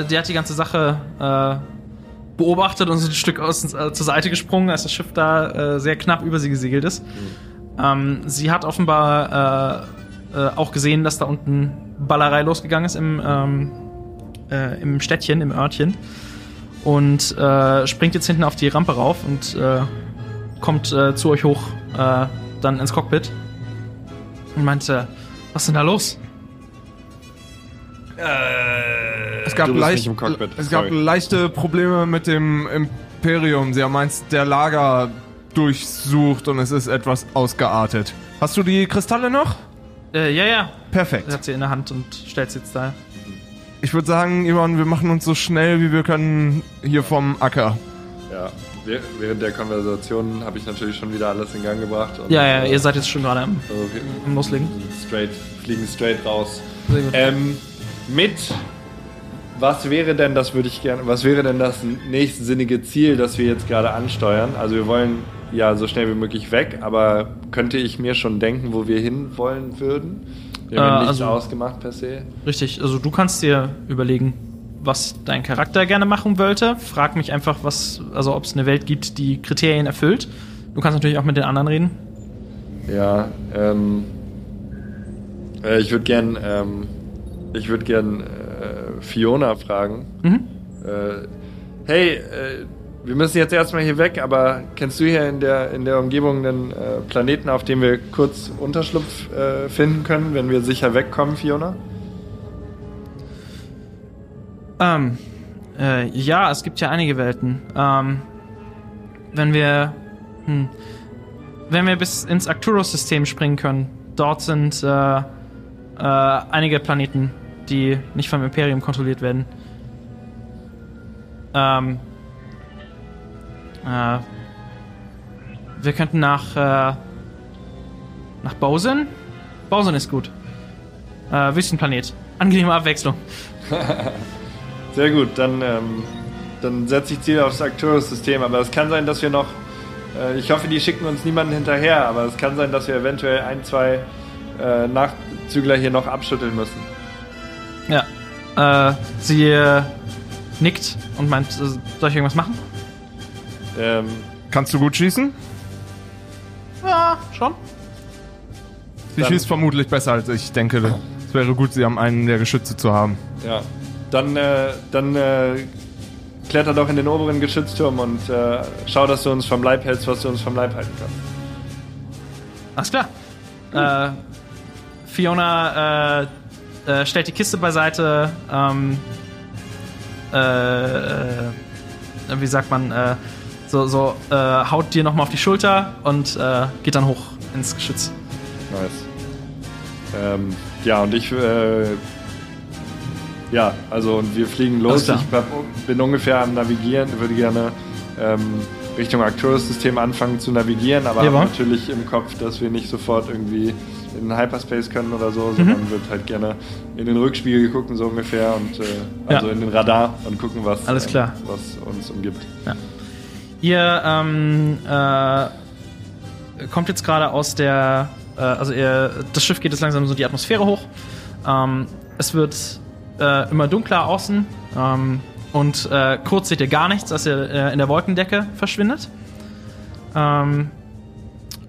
Äh, die hat die ganze Sache äh, beobachtet und ist ein Stück aus, äh, zur Seite gesprungen, als das Schiff da äh, sehr knapp über sie gesegelt ist. Ähm, sie hat offenbar äh, äh, auch gesehen, dass da unten Ballerei losgegangen ist im, ähm, äh, im Städtchen, im Örtchen. Und äh, springt jetzt hinten auf die Rampe rauf und äh, kommt äh, zu euch hoch, äh, dann ins Cockpit. Und meint, äh, was ist denn da los? Es gab, leicht, es gab leichte Probleme mit dem Imperium. Sie haben eins der Lager durchsucht und es ist etwas ausgeartet. Hast du die Kristalle noch? Äh, ja, ja, Perfekt. hat sie in der Hand und stellt sie jetzt da. Ich würde sagen, Ivan, wir machen uns so schnell wie wir können hier vom Acker. Ja, wäh- während der Konversation habe ich natürlich schon wieder alles in Gang gebracht. Und, Ja, ja, äh, ihr seid jetzt schon gerade am, wir am Loslegen. straight, fliegen straight raus. Sehr gut. Ähm, mit was wäre denn, das würde ich gerne, was wäre denn das nächstsinnige Ziel, das wir jetzt gerade ansteuern? Also wir wollen ja so schnell wie möglich weg, aber könnte ich mir schon denken, wo wir hin wollen würden? Wir haben Äh, ja nichts also- ausgemacht per se. Richtig, also du kannst dir überlegen, was dein Charakter gerne machen wollte. Frag mich einfach, was, also ob es eine Welt gibt, die Kriterien erfüllt. Du kannst natürlich auch mit den anderen reden. Ja, ähm, äh, ich würde gern, ähm, ich würde gern äh, Fiona fragen. Mhm. Äh, hey, äh, wir müssen jetzt erstmal hier weg, aber kennst du hier in der, in der Umgebung einen äh, Planeten, auf dem wir kurz Unterschlupf äh, finden können, wenn wir sicher wegkommen, Fiona? Ähm, äh, ja, es gibt ja einige Welten. Ähm, wenn wir, hm, wenn wir bis ins Arcturus-System springen können, dort sind äh, äh, einige Planeten, die nicht vom Imperium kontrolliert werden. Ähm, äh, wir könnten nach äh, nach Bausen. Bausen ist gut. Äh, Wüstenplanet. Angenehme Abwechslung. Sehr gut, dann, ähm, dann setze ich Ziel aufs Arcturus-System, aber es kann sein, dass wir noch, äh, ich hoffe, die schicken uns niemanden hinterher, aber es kann sein, dass wir eventuell ein, zwei äh, Nachzügler hier noch abschütteln müssen. Ja. Äh, sie äh, nickt und meint, äh, soll ich irgendwas machen? Ähm, Kannst du gut schießen? Ja, schon. Sie Dann- schießt vermutlich besser als ich. Ich denke, es wäre gut, sie am einen der Geschütze zu haben. ja, dann, äh, dann äh, kletter doch in den oberen Geschützturm und äh, schau, dass du uns vom Leib hältst, was du uns vom Leib halten kannst. Alles klar. Äh, Fiona äh, äh, stellt die Kiste beiseite. Ähm, äh, äh, wie sagt man? So, so äh, haut dir nochmal auf die Schulter und äh, geht dann hoch ins Geschütz. Nice. Ähm, ja, und ich, äh, ja, also und wir fliegen los. Ich bin ungefähr am Navigieren, würde gerne ähm, Richtung Arcturus-System anfangen zu navigieren, aber natürlich im Kopf, dass wir nicht sofort irgendwie in den Hyperspace können oder so, Mhm. sondern wird halt gerne in den Rückspiegel gucken, so ungefähr, und äh, also Ja. in den Radar und gucken, was, Alles klar. äh, was uns umgibt. Ihr ähm, äh, kommt jetzt gerade aus der, äh, also ihr, das Schiff geht jetzt langsam so die Atmosphäre hoch. Ähm, es wird äh, immer dunkler außen ähm, und äh, kurz seht ihr gar nichts, als ihr äh, in der Wolkendecke verschwindet. Ähm,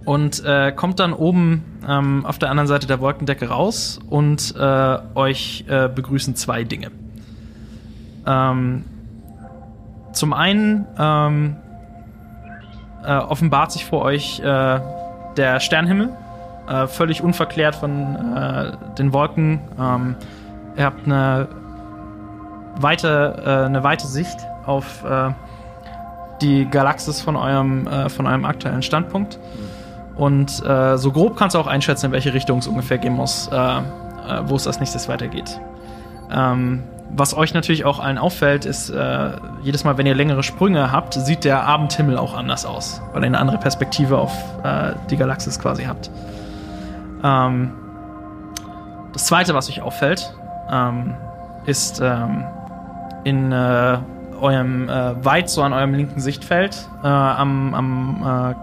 und äh, kommt dann oben ähm, auf der anderen Seite der Wolkendecke raus und äh, euch äh, begrüßen zwei Dinge. Ähm, zum einen ähm, äh, offenbart sich vor euch äh, der Sternhimmel, äh, völlig unverklärt von äh, den Wolken. Ähm, ihr habt eine weite, äh, eine weite Sicht auf die Galaxis von eurem, von eurem aktuellen Standpunkt. Und so grob kannst du auch einschätzen, in welche Richtung es ungefähr gehen muss, wo es als nächstes weitergeht. Ähm, was euch natürlich auch allen auffällt, ist, äh, jedes Mal, wenn ihr längere Sprünge habt, sieht der Abendhimmel auch anders aus, weil ihr eine andere Perspektive auf äh, die Galaxis quasi habt. Ähm, das zweite, was euch auffällt, ähm, ist ähm, in äh, eurem äh, weit so an eurem linken Sichtfeld, äh, am, am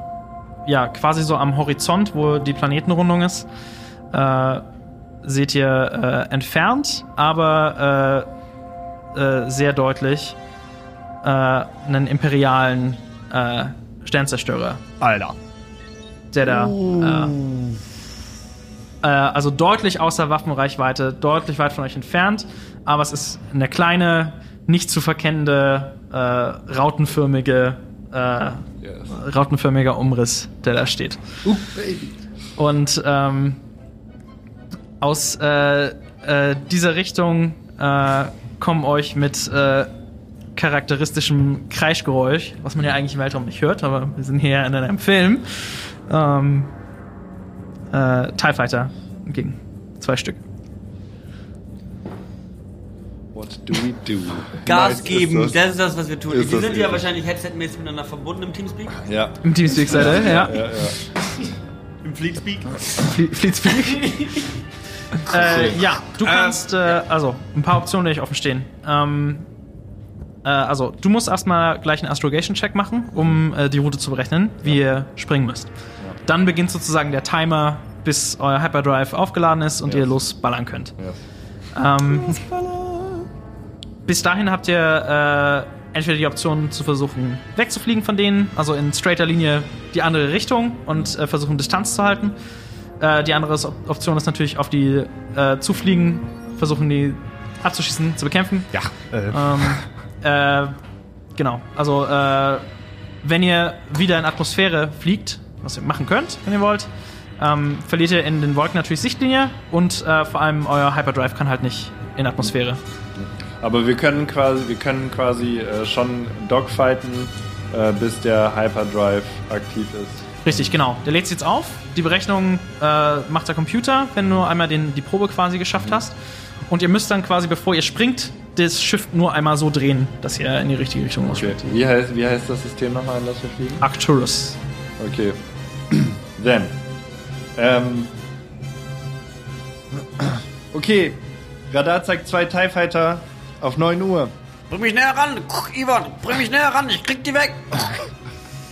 äh, ja, quasi so am Horizont, wo die Planetenrundung ist, seht ihr äh, entfernt, aber äh, sehr deutlich äh, einen imperialen äh, Sternzerstörer. Alter. Der da. Äh, also deutlich außer Waffenreichweite, deutlich weit von euch entfernt, aber es ist eine kleine, nicht zu verkennende, äh, rautenförmige, äh, Yes. rautenförmiger Umriss, der da steht. Baby. Und ähm, aus äh, äh, dieser Richtung äh, kommen euch mit äh, charakteristischem Kreischgeräusch, was man ja eigentlich im Weltraum nicht hört, aber wir sind hier in einem Film, ähm, äh, TIE Fighter entgegen. Zwei Stück. What do we do? Gas Nice, geben, ist das ist das, was wir tun. ist Die das sind ja wahrscheinlich headsetmäßig miteinander verbunden im Teamspeak. Ja. Im Teamspeak-Seite, ja. Ja, ja. Im Fleetspeak. Fle Fleetspeak. äh, ja, du kannst, äh, also, ein paar Optionen, die euch offen stehen. Ähm, äh, also, du musst erstmal gleich einen Astrogation-Check machen, um äh, die Route zu berechnen, wie ihr springen müsst. Dann beginnt sozusagen der Timer, bis euer Hyperdrive aufgeladen ist und Yes. ihr losballern könnt. Yes. Ähm, bis dahin habt ihr äh, entweder die Option zu versuchen, wegzufliegen von denen, also in straighter Linie die andere Richtung und äh, versuchen, Distanz zu halten. Äh, die andere Op- Option ist natürlich auf die äh, zufliegen, versuchen die abzuschießen, zu bekämpfen. Ja. Äh, Ähm, äh, genau, also äh, wenn ihr wieder in Atmosphäre fliegt, was ihr machen könnt, wenn ihr wollt, ähm, verliert ihr in den Wolken natürlich Sichtlinie und äh, vor allem euer Hyperdrive kann halt nicht in Atmosphäre. Aber wir können quasi, wir können quasi äh, schon dogfighten, äh, bis der Hyperdrive aktiv ist. Richtig, genau. Der lädt sich jetzt auf. Die Berechnung äh, macht der Computer, wenn du einmal den, die Probe quasi geschafft hast. Und ihr müsst dann quasi, bevor ihr springt, das Schiff nur einmal so drehen, dass ihr in die richtige Richtung Okay. ausspringt. Wie heißt, wie heißt das System nochmal, in das wir fliegen? Arcturus. Okay. Then. Ähm. Okay. Radar zeigt zwei TIE Fighter auf 9 Uhr. Bring mich näher ran, Ivan, bring mich näher ran, ich krieg die weg.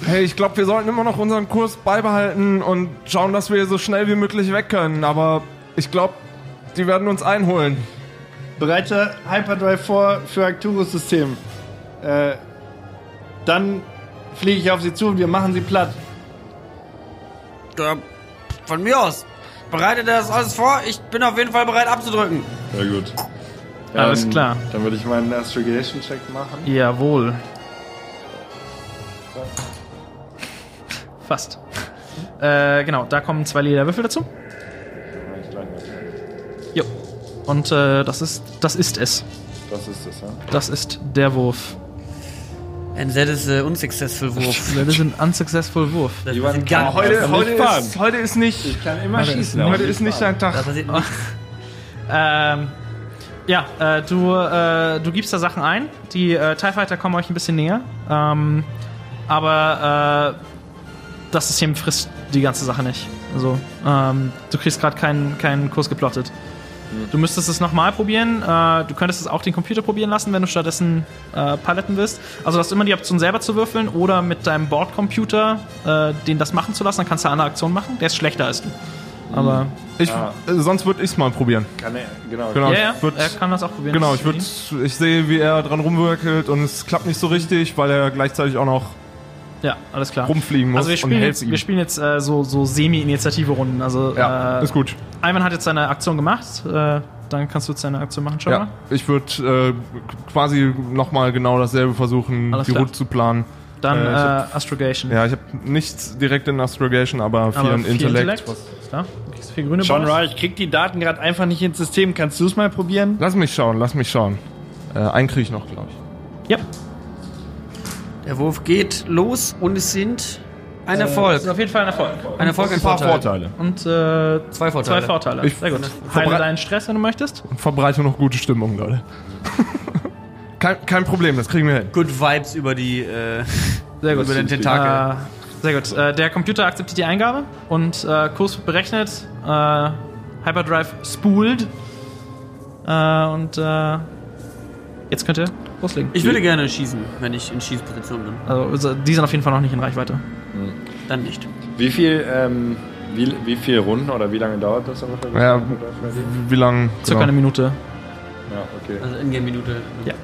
hey, ich glaube, wir sollten immer noch unseren Kurs beibehalten und schauen, dass wir so schnell wie möglich weg können. Aber ich glaube, die werden uns einholen. Bereite Hyperdrive vor für Arcturus-System. Äh, dann fliege ich auf sie zu und wir machen sie platt. Ja, von mir aus. Bereite das alles vor, ich bin auf jeden Fall bereit abzudrücken. Ja, gut. Alles klar. Dann würde ich meinen Astrogation-Check machen. Jawohl. Fast. Äh, genau, da kommen zwei lila Würfel dazu. Jo. Und äh, das ist das ist es. Das ist es, ja? Das ist der Wurf. And that is a unsuccessful Wurf. Das ist ein unsuccessful Wurf. Das ist gar heute- das heute ist, heute ist nicht. Ich kann immer Heute schießen. ist- Heute ist nicht dein Tag. passiert nicht. Ähm, ja, äh, du, äh, du gibst da Sachen ein. Die äh, TIE Fighter kommen euch ein bisschen näher. Ähm, aber äh, das System frisst die ganze Sache nicht. Also, ähm, du kriegst gerade keinen, keinen Kurs geplottet. Du müsstest es nochmal probieren. Äh, du könntest es auch den Computer probieren lassen, wenn du stattdessen äh, piloten willst. Also, du hast immer die Option, selber zu würfeln oder mit deinem Bordcomputer äh, den das machen zu lassen. Dann kannst du eine andere Aktion machen. Der ist schlechter als du. aber Ich, Ah. äh, sonst würde ich es mal probieren. Kann er, genau. Genau, ja, ja, ich würd, er kann das auch probieren. genau, ich für ich sehe, wie er dran rumwirkelt und es klappt nicht so richtig, weil er gleichzeitig auch noch. Ja, alles klar. rumfliegen muss Also wir und spielen hält jetzt, ihm. wir spielen jetzt äh, so, so Semi-Initiative-Runden. Also ja, äh, ist gut. Ivan hat jetzt seine Aktion gemacht. Äh, dann kannst du jetzt seine Aktion machen, schon Ja, mal. ich würde äh, quasi nochmal genau dasselbe versuchen, Alles die klar. Route zu planen. Dann Äh, äh, ich hab- Astrogation. Ja, ich habe nichts direkt in Astrogation, aber viel Aber in vier Intellekt. Ist klar. Du kriegst vier grüne John Bonus. Ra, ich krieg die Daten gerade einfach nicht ins System. Kannst du es mal probieren? Lass mich schauen, lass mich schauen. Äh, einen krieg ich noch, glaube ich. Ja. Der Wurf geht los und es sind ein Das Erfolg. ist auf jeden Fall ein Erfolg. Ein Erfolg, ein Vorteil. Vorteile. Und äh, Zwei Vorteile. zwei Vorteile. Ich- Sehr gut. Heile deinen Stress, wenn du möchtest. Und verbreite noch gute Stimmung, Leute. kein, kein Problem, das kriegen wir hin. Good Vibes über die, äh, Sehr gut. über den Tentakel. Äh, sehr gut. Äh, der Computer akzeptiert die Eingabe und äh, Kurs wird berechnet. Äh, Hyperdrive spult. Äh, und äh, jetzt könnt ihr loslegen. ich würde gerne schießen, wenn ich in Schießposition bin. Also, die sind auf jeden Fall noch nicht in Reichweite. Dann nicht. Wie viel, ähm, wie, wie viel Runden oder wie lange dauert das ungefähr? Ja, der ist? Wie lange? Circa eine Minute. Ja, okay. Also Ingame-Minute. Ja.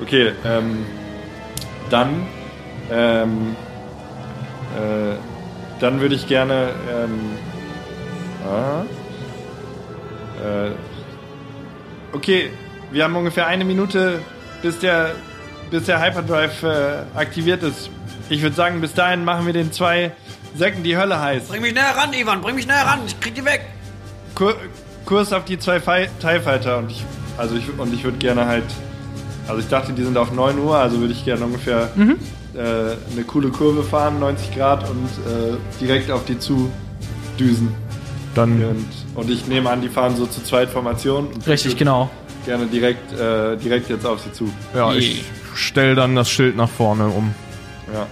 Okay, ähm, dann, ähm, äh, dann würde ich gerne, ähm, ah, äh, okay, wir haben ungefähr eine Minute, bis der, bis der Hyperdrive äh, aktiviert ist. Ich würde sagen, bis dahin machen wir den zwei Säcken die Hölle heiß. Bring mich näher ran, Ivan, bring mich näher ran, ich krieg die weg. Kur Kurs auf die zwei Fi TIE Fighter und ich, also ich, und ich würde gerne halt, also ich dachte, die sind auf 9 Uhr, also würde ich gerne ungefähr äh, eine coole Kurve fahren, 90 Grad und äh, direkt auf die zu düsen. Dann Und, und ich nehme an, die fahren so zu zweit Formation. Richtig, genau. Gerne direkt, äh, direkt jetzt auf sie zu. Ja, ich stell dann das Schild nach vorne um. Ja,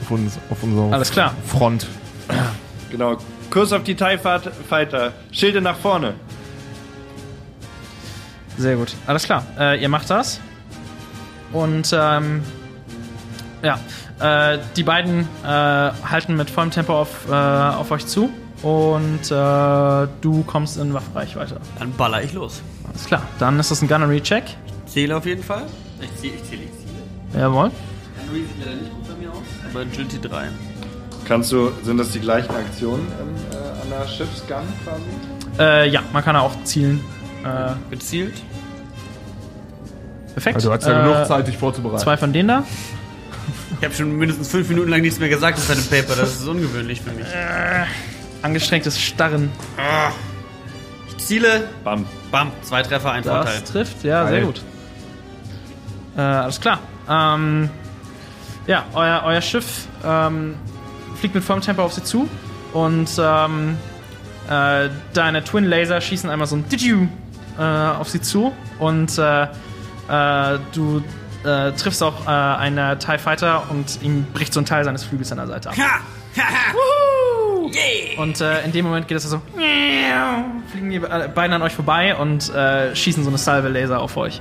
Auf, uns, auf unsere Alles klar. Front. genau. Kurs auf die TIE Fight- Fighter. Schilde nach vorne. Sehr gut. Alles klar. Äh, ihr macht das. Und ähm, ja, äh, die beiden äh, halten mit vollem Tempo auf, äh, auf euch zu. Und äh, du kommst in Waffenreichweite. Dann baller ich los. Alles klar. Dann ist das ein Gunnery-Check. Zähle auf jeden Fall. Ich zähle, ich zähle, ich zähle. Jawohl. Gunnery sieht leider nicht gut bei mir aus. Aber Agility 3. Kannst du, sind das die gleichen Aktionen im, äh, an der Schiffsgun quasi? Äh, ja, man kann auch zielen. Äh, Gezielt. perfekt. Also, du hast ja äh, genug Zeit, dich vorzubereiten. Zwei von denen da. Ich habe schon mindestens fünf Minuten lang nichts mehr gesagt auf seinem Paper. Das ist ungewöhnlich für mich. Angestrengtes Starren. Ich ziele. Bam. Bam. Zwei Treffer, ein Vorteil. Das trifft, ja, sehr Geil. gut. Äh, alles klar. Ähm, ja, euer, euer Schiff ähm, fliegt mit vollem Tempo auf sie zu und ähm, äh, deine Twin Laser schießen einmal so ein Didiu äh, auf sie zu und äh, äh, du äh, triffst auch äh, einen TIE Fighter und ihm bricht so ein Teil seines Flügels an der Seite ab. Ha! Yeah! Und äh, in dem Moment geht es so, fliegen die äh, beiden an euch vorbei und äh, schießen so eine Salve Laser auf euch.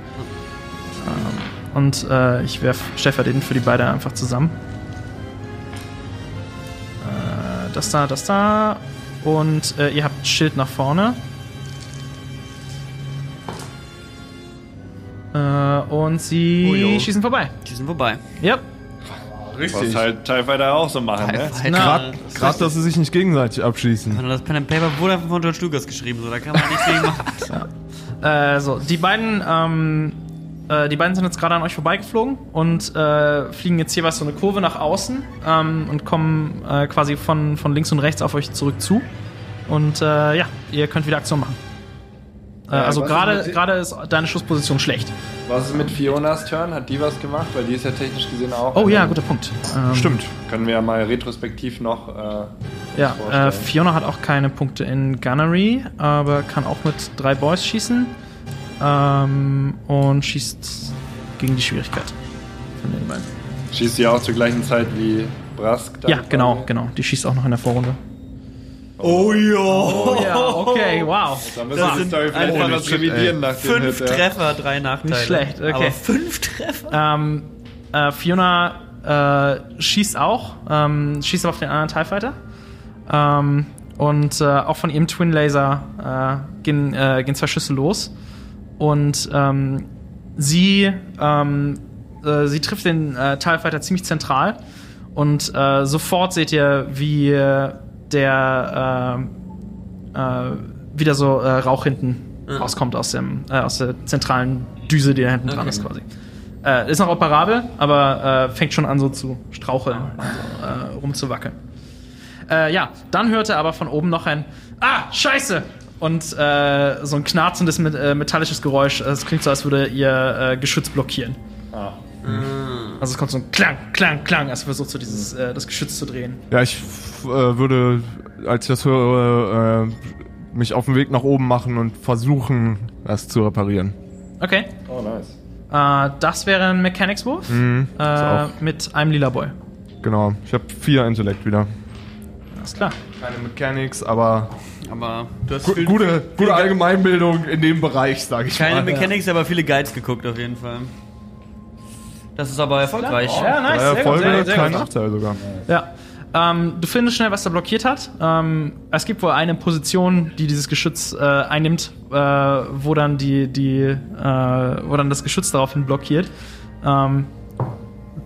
Ähm, und äh, ich werf Stefan den für die beiden einfach zusammen. Äh, das da, das da. Und äh, ihr habt Schild nach vorne. Und sie Oh, jo. schießen vorbei. Sind vorbei. Ja. Was halt TIE Fighter auch so machen, ne? Gerade, dass sie sich nicht gegenseitig abschießen. Und das Pen and Paper wurde einfach von George Lucas geschrieben, so da kann man nicht viel machen. Äh, so, die beiden, ähm, äh, die beiden sind jetzt gerade an euch vorbeigeflogen und äh, fliegen jetzt jeweils so eine Kurve nach außen ähm, und kommen äh, quasi von, von links und rechts auf euch zurück zu. Und äh, ja, ihr könnt wieder Aktion machen. Äh, Ja, also gerade gerade ist deine Schussposition schlecht. Was ist mit Fionas Turn? Hat die was gemacht? Weil die ist ja technisch gesehen auch. Oh ja, guter Punkt. Ähm, Stimmt. Können wir ja mal retrospektiv noch. Äh, Ja, äh, Fiona hat auch keine Punkte in Gunnery, aber kann auch mit drei Boys schießen. Ähm, und schießt gegen die Schwierigkeit. Von den beiden. schießt sie auch zur gleichen Zeit wie Brask? Ja, genau, genau. Die schießt auch noch in der Vorrunde. Oh ja! Oh ja, okay, wow. Da müssen Das wir sind Story vielleicht einfach mal was revidieren nach dem Fünf Hit, ja. Treffer, drei Nachteile. Nicht schlecht, okay. Aber fünf Treffer? Ähm, äh, Fiona äh, schießt auch, ähm, schießt aber auf den anderen TIE Fighter. Ähm, und äh, auch von ihrem Twin Laser äh, gehen, äh, gehen zwei Schüsse los. Und ähm, sie, ähm, äh, sie trifft den äh, TIE Fighter ziemlich zentral. Und äh, sofort seht ihr, wie der äh, äh, wieder so äh, Rauch hinten Ah. rauskommt aus, dem, äh, aus der zentralen Düse, die da hinten dran Okay. ist quasi. Äh, ist noch operabel, aber äh, fängt schon an so zu straucheln, also, rumzuwackeln. Ja, dann hört er aber von oben noch ein Ah, scheiße! Und so ein knarzendes met metallisches Geräusch. Es klingt so, als würde ihr Geschütz blockieren. Ah. Also es kommt so ein Klang, Klang, Klang, als versucht so dieses, äh, das Geschütz zu drehen. Ja, ich äh, würde, als ich das höre, äh, mich auf den Weg nach oben machen und versuchen, das zu reparieren. Okay. Oh, nice. Äh, das wäre ein Mechanics-Wurf Mhm, äh, mit einem lila Boy. Genau. Ich habe vier Intellekt wieder. Alles klar. Keine Mechanics, aber Aber du hast gu viel- gute, viel gute Ge- Allgemeinbildung in dem Bereich, sage ich Keine mal. Mechanics, aber viele Guides geguckt auf jeden Fall. Das ist aber erfolgreich. Ja, nice. Drei Erfolge, sehr gut, sehr kein gut. Nachteil sogar. Ja. Ähm, du findest schnell, was da blockiert hat. Ähm, es gibt wohl eine Position, die dieses Geschütz äh, einnimmt, äh, wo dann die, die, äh, wo dann das Geschütz daraufhin blockiert. Ähm,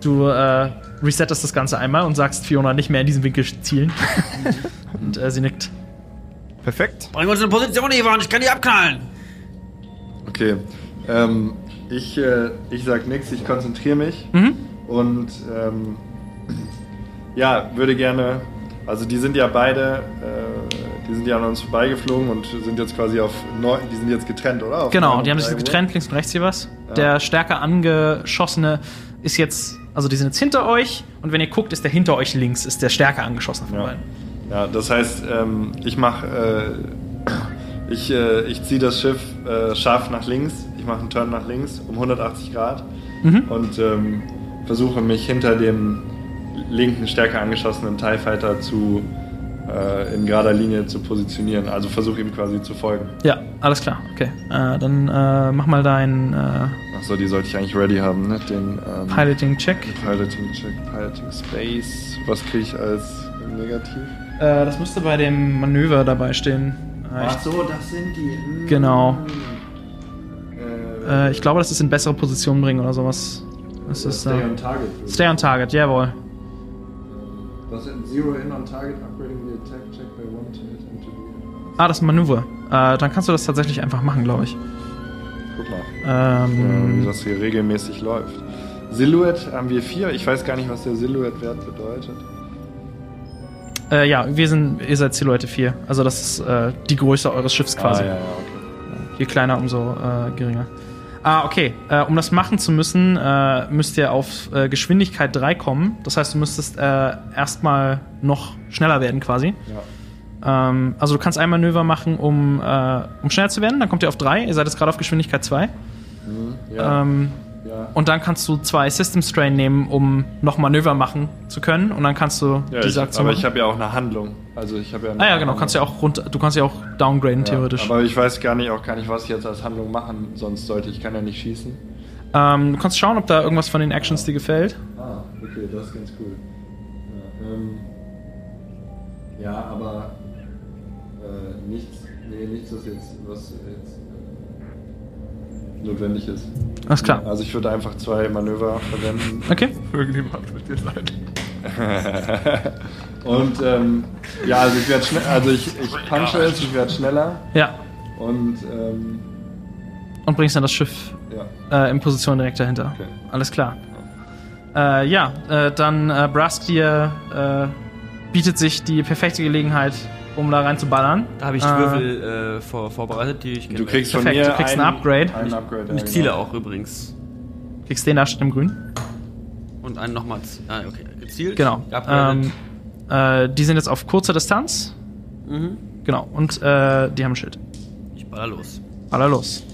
du äh, resettest das Ganze einmal und sagst Fiona nicht mehr in diesen Winkel zielen. und äh, sie nickt. Perfekt. Bring uns in Position, Ivan, ich kann die abknallen. Okay. Ähm, ich, äh, ich sag nix, ich konzentriere mich. Mhm. Und ähm, ja, würde gerne. Also die sind ja beide, äh, die sind ja an uns vorbeigeflogen und sind jetzt quasi auf neun, die sind jetzt getrennt, oder? Auf Genau, die haben sich getrennt, links und rechts hier was. Ja. Der stärker angeschossene ist jetzt, also die sind jetzt hinter euch und wenn ihr guckt, ist der hinter euch links, ist der stärker angeschossene von Ja. beiden. Ja, das heißt, ähm, ich mache, äh, ich, äh, ich ziehe das Schiff äh, scharf nach links. Ich mache einen Turn nach links um 180 Grad Mhm. und ähm, versuche mich hinter dem linken stärker angeschossenen TIE Fighter zu, äh, in gerader Linie zu positionieren. Also versuche ihm quasi zu folgen. Ja, alles klar, okay. Äh, dann äh, mach mal deinen äh, Achso, die sollte ich eigentlich ready haben, ne? Den ähm, Piloting-Check. Piloting Check, Piloting Space. Was kriege ich als Negativ? Äh, das müsste bei dem Manöver dabei stehen. Äh, ich, so, das sind die. Genau. Äh, ich glaube, das ist in bessere Position bringen oder sowas. Das ist Stay on Target. Stay on Target, jawohl. Was sind Zero in on Target, upgrading the attack check by one to hit into the. Ah, das ist ein Manöver. Äh, dann kannst du das tatsächlich einfach machen, glaube ich. Guck mal, äh, wie Ähm, das hier regelmäßig läuft. Silhouette haben wir vier. Ich weiß gar nicht, was der Silhouette-Wert bedeutet. äh, ja, wir sind, ihr seid Silhouette 4. Also das ist äh, die Größe eures Schiffs quasi. Ah, ja, ja, okay. Je kleiner, umso äh, geringer. Ah, okay. Äh, um das machen zu müssen, äh, müsst ihr auf äh, Geschwindigkeit 3 kommen. Das heißt, du müsstest äh, erstmal noch schneller werden quasi. Ja. Ähm, also du kannst ein Manöver machen, um, äh, um schneller zu werden. Dann kommt ihr auf 3. Ihr seid jetzt gerade auf Geschwindigkeit 2. Mhm, ja, Ähm, ja. und dann kannst du zwei System Strain nehmen, um noch Manöver machen zu können. Und dann kannst du ja diese ich, Aktion aber machen. ich habe ja auch eine Handlung. Also ich habe ja. Ah ja, genau. Handlung. Kannst ja auch runter, du kannst ja auch downgraden, theoretisch. Aber ich weiß gar nicht, auch gar nicht, was ich jetzt als Handlung machen sonst sollte. Ich kann ja nicht schießen. Ähm, du kannst schauen, ob da irgendwas von den Actions dir gefällt. Ah, okay, das ist ganz cool. Ja, ähm, ja aber äh, nichts, nee, nichts, was jetzt, was jetzt notwendig ist. Alles klar. Also ich würde einfach zwei Manöver verwenden. Okay. Irgendjemand mit dir sein. Und ähm, ja, also ich werde schnell, also ich, ich punche es, ich werde schneller Ja. und ähm, Und bringst dann das Schiff ja. äh, in Position direkt dahinter. Okay. Alles klar. Äh, ja, äh, dann äh, Brask dir äh, bietet sich die perfekte Gelegenheit, um da rein zu ballern. Da habe ich die Äh, Würfel äh, vor, vorbereitet, die ich Du kriegst von Perfekt, mir du kriegst ein Upgrade. Ein Upgrade Und ich ja, ziele genau. auch übrigens. Kriegst den da im Grün. Und einen nochmal. Ah, okay. Gezielt. Genau. Ähm, äh, die sind jetzt auf kurzer Distanz. mhm. Genau. Und äh, die haben ein Schild. Ich baller los. Baller los.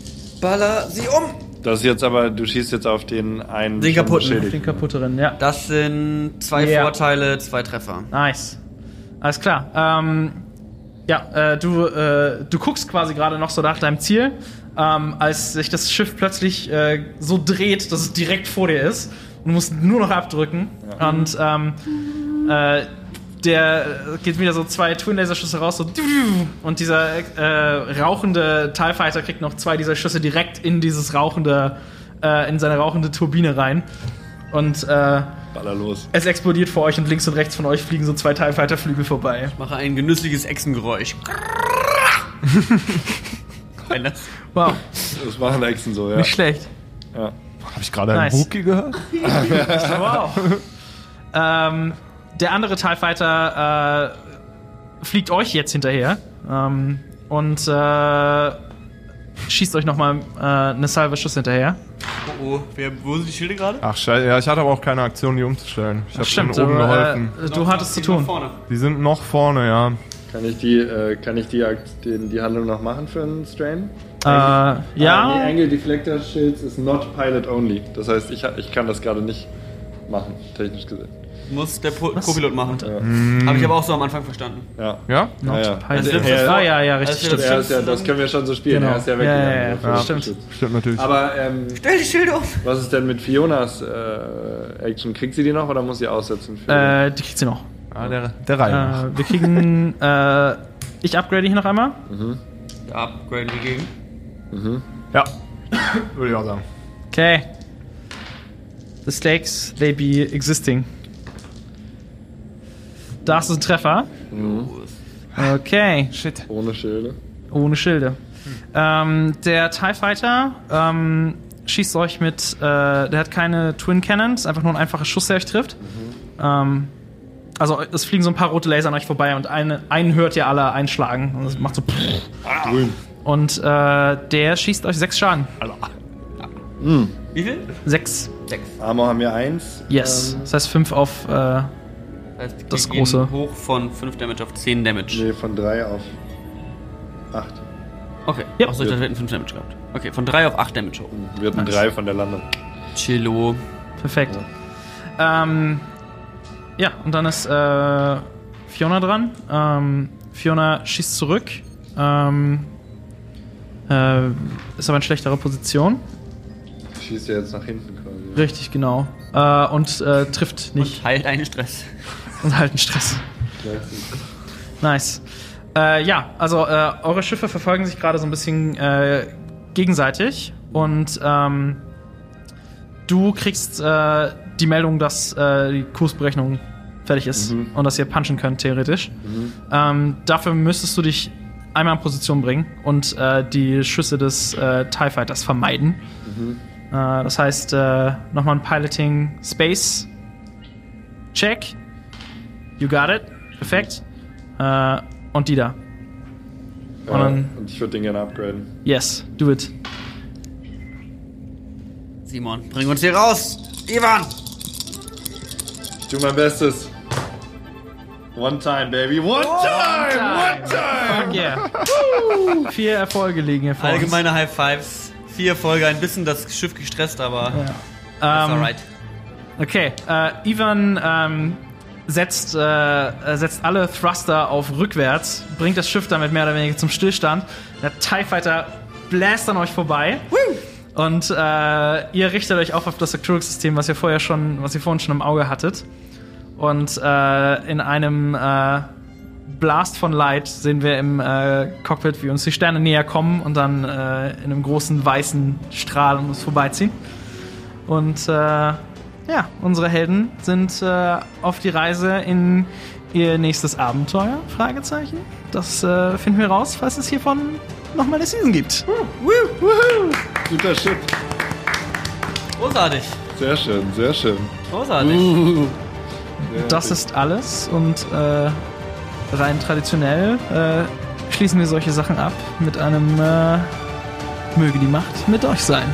Baller sie um! Das ist jetzt aber, du schießt jetzt auf den einen Den kaputten. beschädigten. Den kaputteren, ja. Das sind zwei Ja. Vorteile, zwei Treffer. Nice. Alles klar. Ähm, ja, äh, du, äh, du guckst quasi gerade noch so nach deinem Ziel, ähm, als sich das Schiff plötzlich äh, so dreht, dass es direkt vor dir ist. Und du musst nur noch abdrücken. Und ähm, äh, der geht wieder so zwei Twin Laser Schüsse raus so und dieser äh, rauchende TIE Fighter kriegt noch zwei dieser Schüsse direkt in dieses rauchende äh, in seine rauchende Turbine rein und äh, Baller los. es explodiert vor euch und links und rechts von euch fliegen so zwei TIE Fighter Flügel vorbei. Mache ein genüssliches Echsengeräusch. Wow, Das machen Echsen so, ja. nicht schlecht. ja. Habe ich gerade Nice. einen Wookie gehört? Wow. ähm, der andere TIE Fighter äh, fliegt euch jetzt hinterher ähm, und äh, schießt euch nochmal äh, eine Salve Schuss hinterher. Oh, oh. Wer, wo sind die Schilde gerade? Ach, scheiße. Ja, ich hatte aber auch keine Aktion, die umzustellen. Ich habe Stimmt, oben du, geholfen. äh, du hattest zu tun. Vorne. Die sind noch vorne, ja. Kann ich die, äh, kann ich die, den, die Handlung noch machen für einen Strain? Äh, Ah, nee, ja, Angle Deflector Shields ist not pilot only. Das heißt, ich, ich kann das gerade nicht machen, technisch gesehen. Muss der Co-Pilot machen. Ja. Habe ich aber auch so am Anfang verstanden. Ja. Ja? Ja. pilot. Also, Das ah, ja, ja, richtig. Also, stimmt. Ja, das können wir schon so spielen. Genau. Er ist ja Ja, weggegangen. ja, ja, ja, stimmt. Stimmt natürlich. Aber ähm, Stell die Schilde um! was ist denn mit Fionas äh, Action? Kriegt sie die noch oder muss sie aussetzen? Für Äh, die kriegt sie noch. ah, der, der Reihe. Äh, wir kriegen. äh, ich upgrade hier noch einmal. Upgraden wir gegen. Ja. Würde ich auch sagen. Okay. The stakes, they be existing. Das ist ein Treffer. Okay. Shit. ohne Schilde. Ohne Schilde. Ähm, der TIE Fighter ähm, schießt euch mit. Äh, der hat keine Twin Cannons, einfach nur ein einfaches Schuss, der euch trifft. Ähm, also, es fliegen so ein paar rote Laser an euch vorbei und eine, einen hört ihr alle einschlagen. Und es macht so. Grün. Und äh, der schießt euch sechs Schaden. Wie viel? Sechs. Sechs. Armor haben wir eins. Yes. Ähm, Das heißt fünf auf. Äh, Das, heißt, die Das große. hoch von 5 Damage auf 10 Damage. nee, von drei auf acht. Okay. Ja. Achso, ich dachte, wir hätten 5 Damage gehabt. Okay, von 3 auf 8 Damage hoch. Wir hatten Nice. drei von der Landung. Chillo. perfekt. Ähm, ja, und dann ist äh, Fiona dran. Ähm, Fiona schießt zurück. Ähm, äh, ist aber in schlechterer Position. Schießt ja jetzt nach hinten quasi. Richtig, genau. Äh, und äh, trifft nicht. Und heilt einen Stress. Und halt einen Stress. Nice. Äh, ja, also äh, eure Schiffe verfolgen sich gerade so ein bisschen äh, gegenseitig und ähm, du kriegst äh, die Meldung, dass äh, die Kursberechnung fertig ist Mhm. und dass ihr punchen könnt, theoretisch. Ähm, dafür müsstest du dich einmal in Position bringen und äh, die Schüsse des TIE Fighters vermeiden. Äh, das heißt, nochmal ein Piloting Space Check. You got it. Perfekt. Äh, und die da. Ja, Und dann- und ich würde den gerne upgraden. Yes, do it. Simon, bring uns hier raus! Ivan! Ich tu mein Bestes. One time, baby. One time! One time! Fuck yeah. Vier Erfolge liegen hier vor uns. Allgemeine High Fives. Vier Folge, ein bisschen das Schiff gestresst, aber Ja. ist Ähm, alright. Okay, äh, Ivan ähm, setzt, äh, äh, setzt alle Thruster auf rückwärts, bringt das Schiff damit mehr oder weniger zum Stillstand. Der TIE Fighter bläst an euch vorbei. Und äh, ihr richtet euch auch auf das Arcturus-System, was ihr vorher schon, was ihr vorhin schon im Auge hattet. Und äh, in einem äh, Blast von Light sehen wir im äh, Cockpit, wie uns die Sterne näher kommen und dann in einem großen weißen Strahl an uns vorbeiziehen. Und ja, unsere Helden sind äh, auf die Reise in ihr nächstes Abenteuer? Fragezeichen. Das äh, finden wir raus, falls es hiervon nochmal eine Season gibt. Guter Shit. Großartig. Sehr schön, sehr schön. Großartig. Uh. Das ist alles und äh, rein traditionell äh, schließen wir solche Sachen ab mit einem äh, Möge die Macht mit euch sein.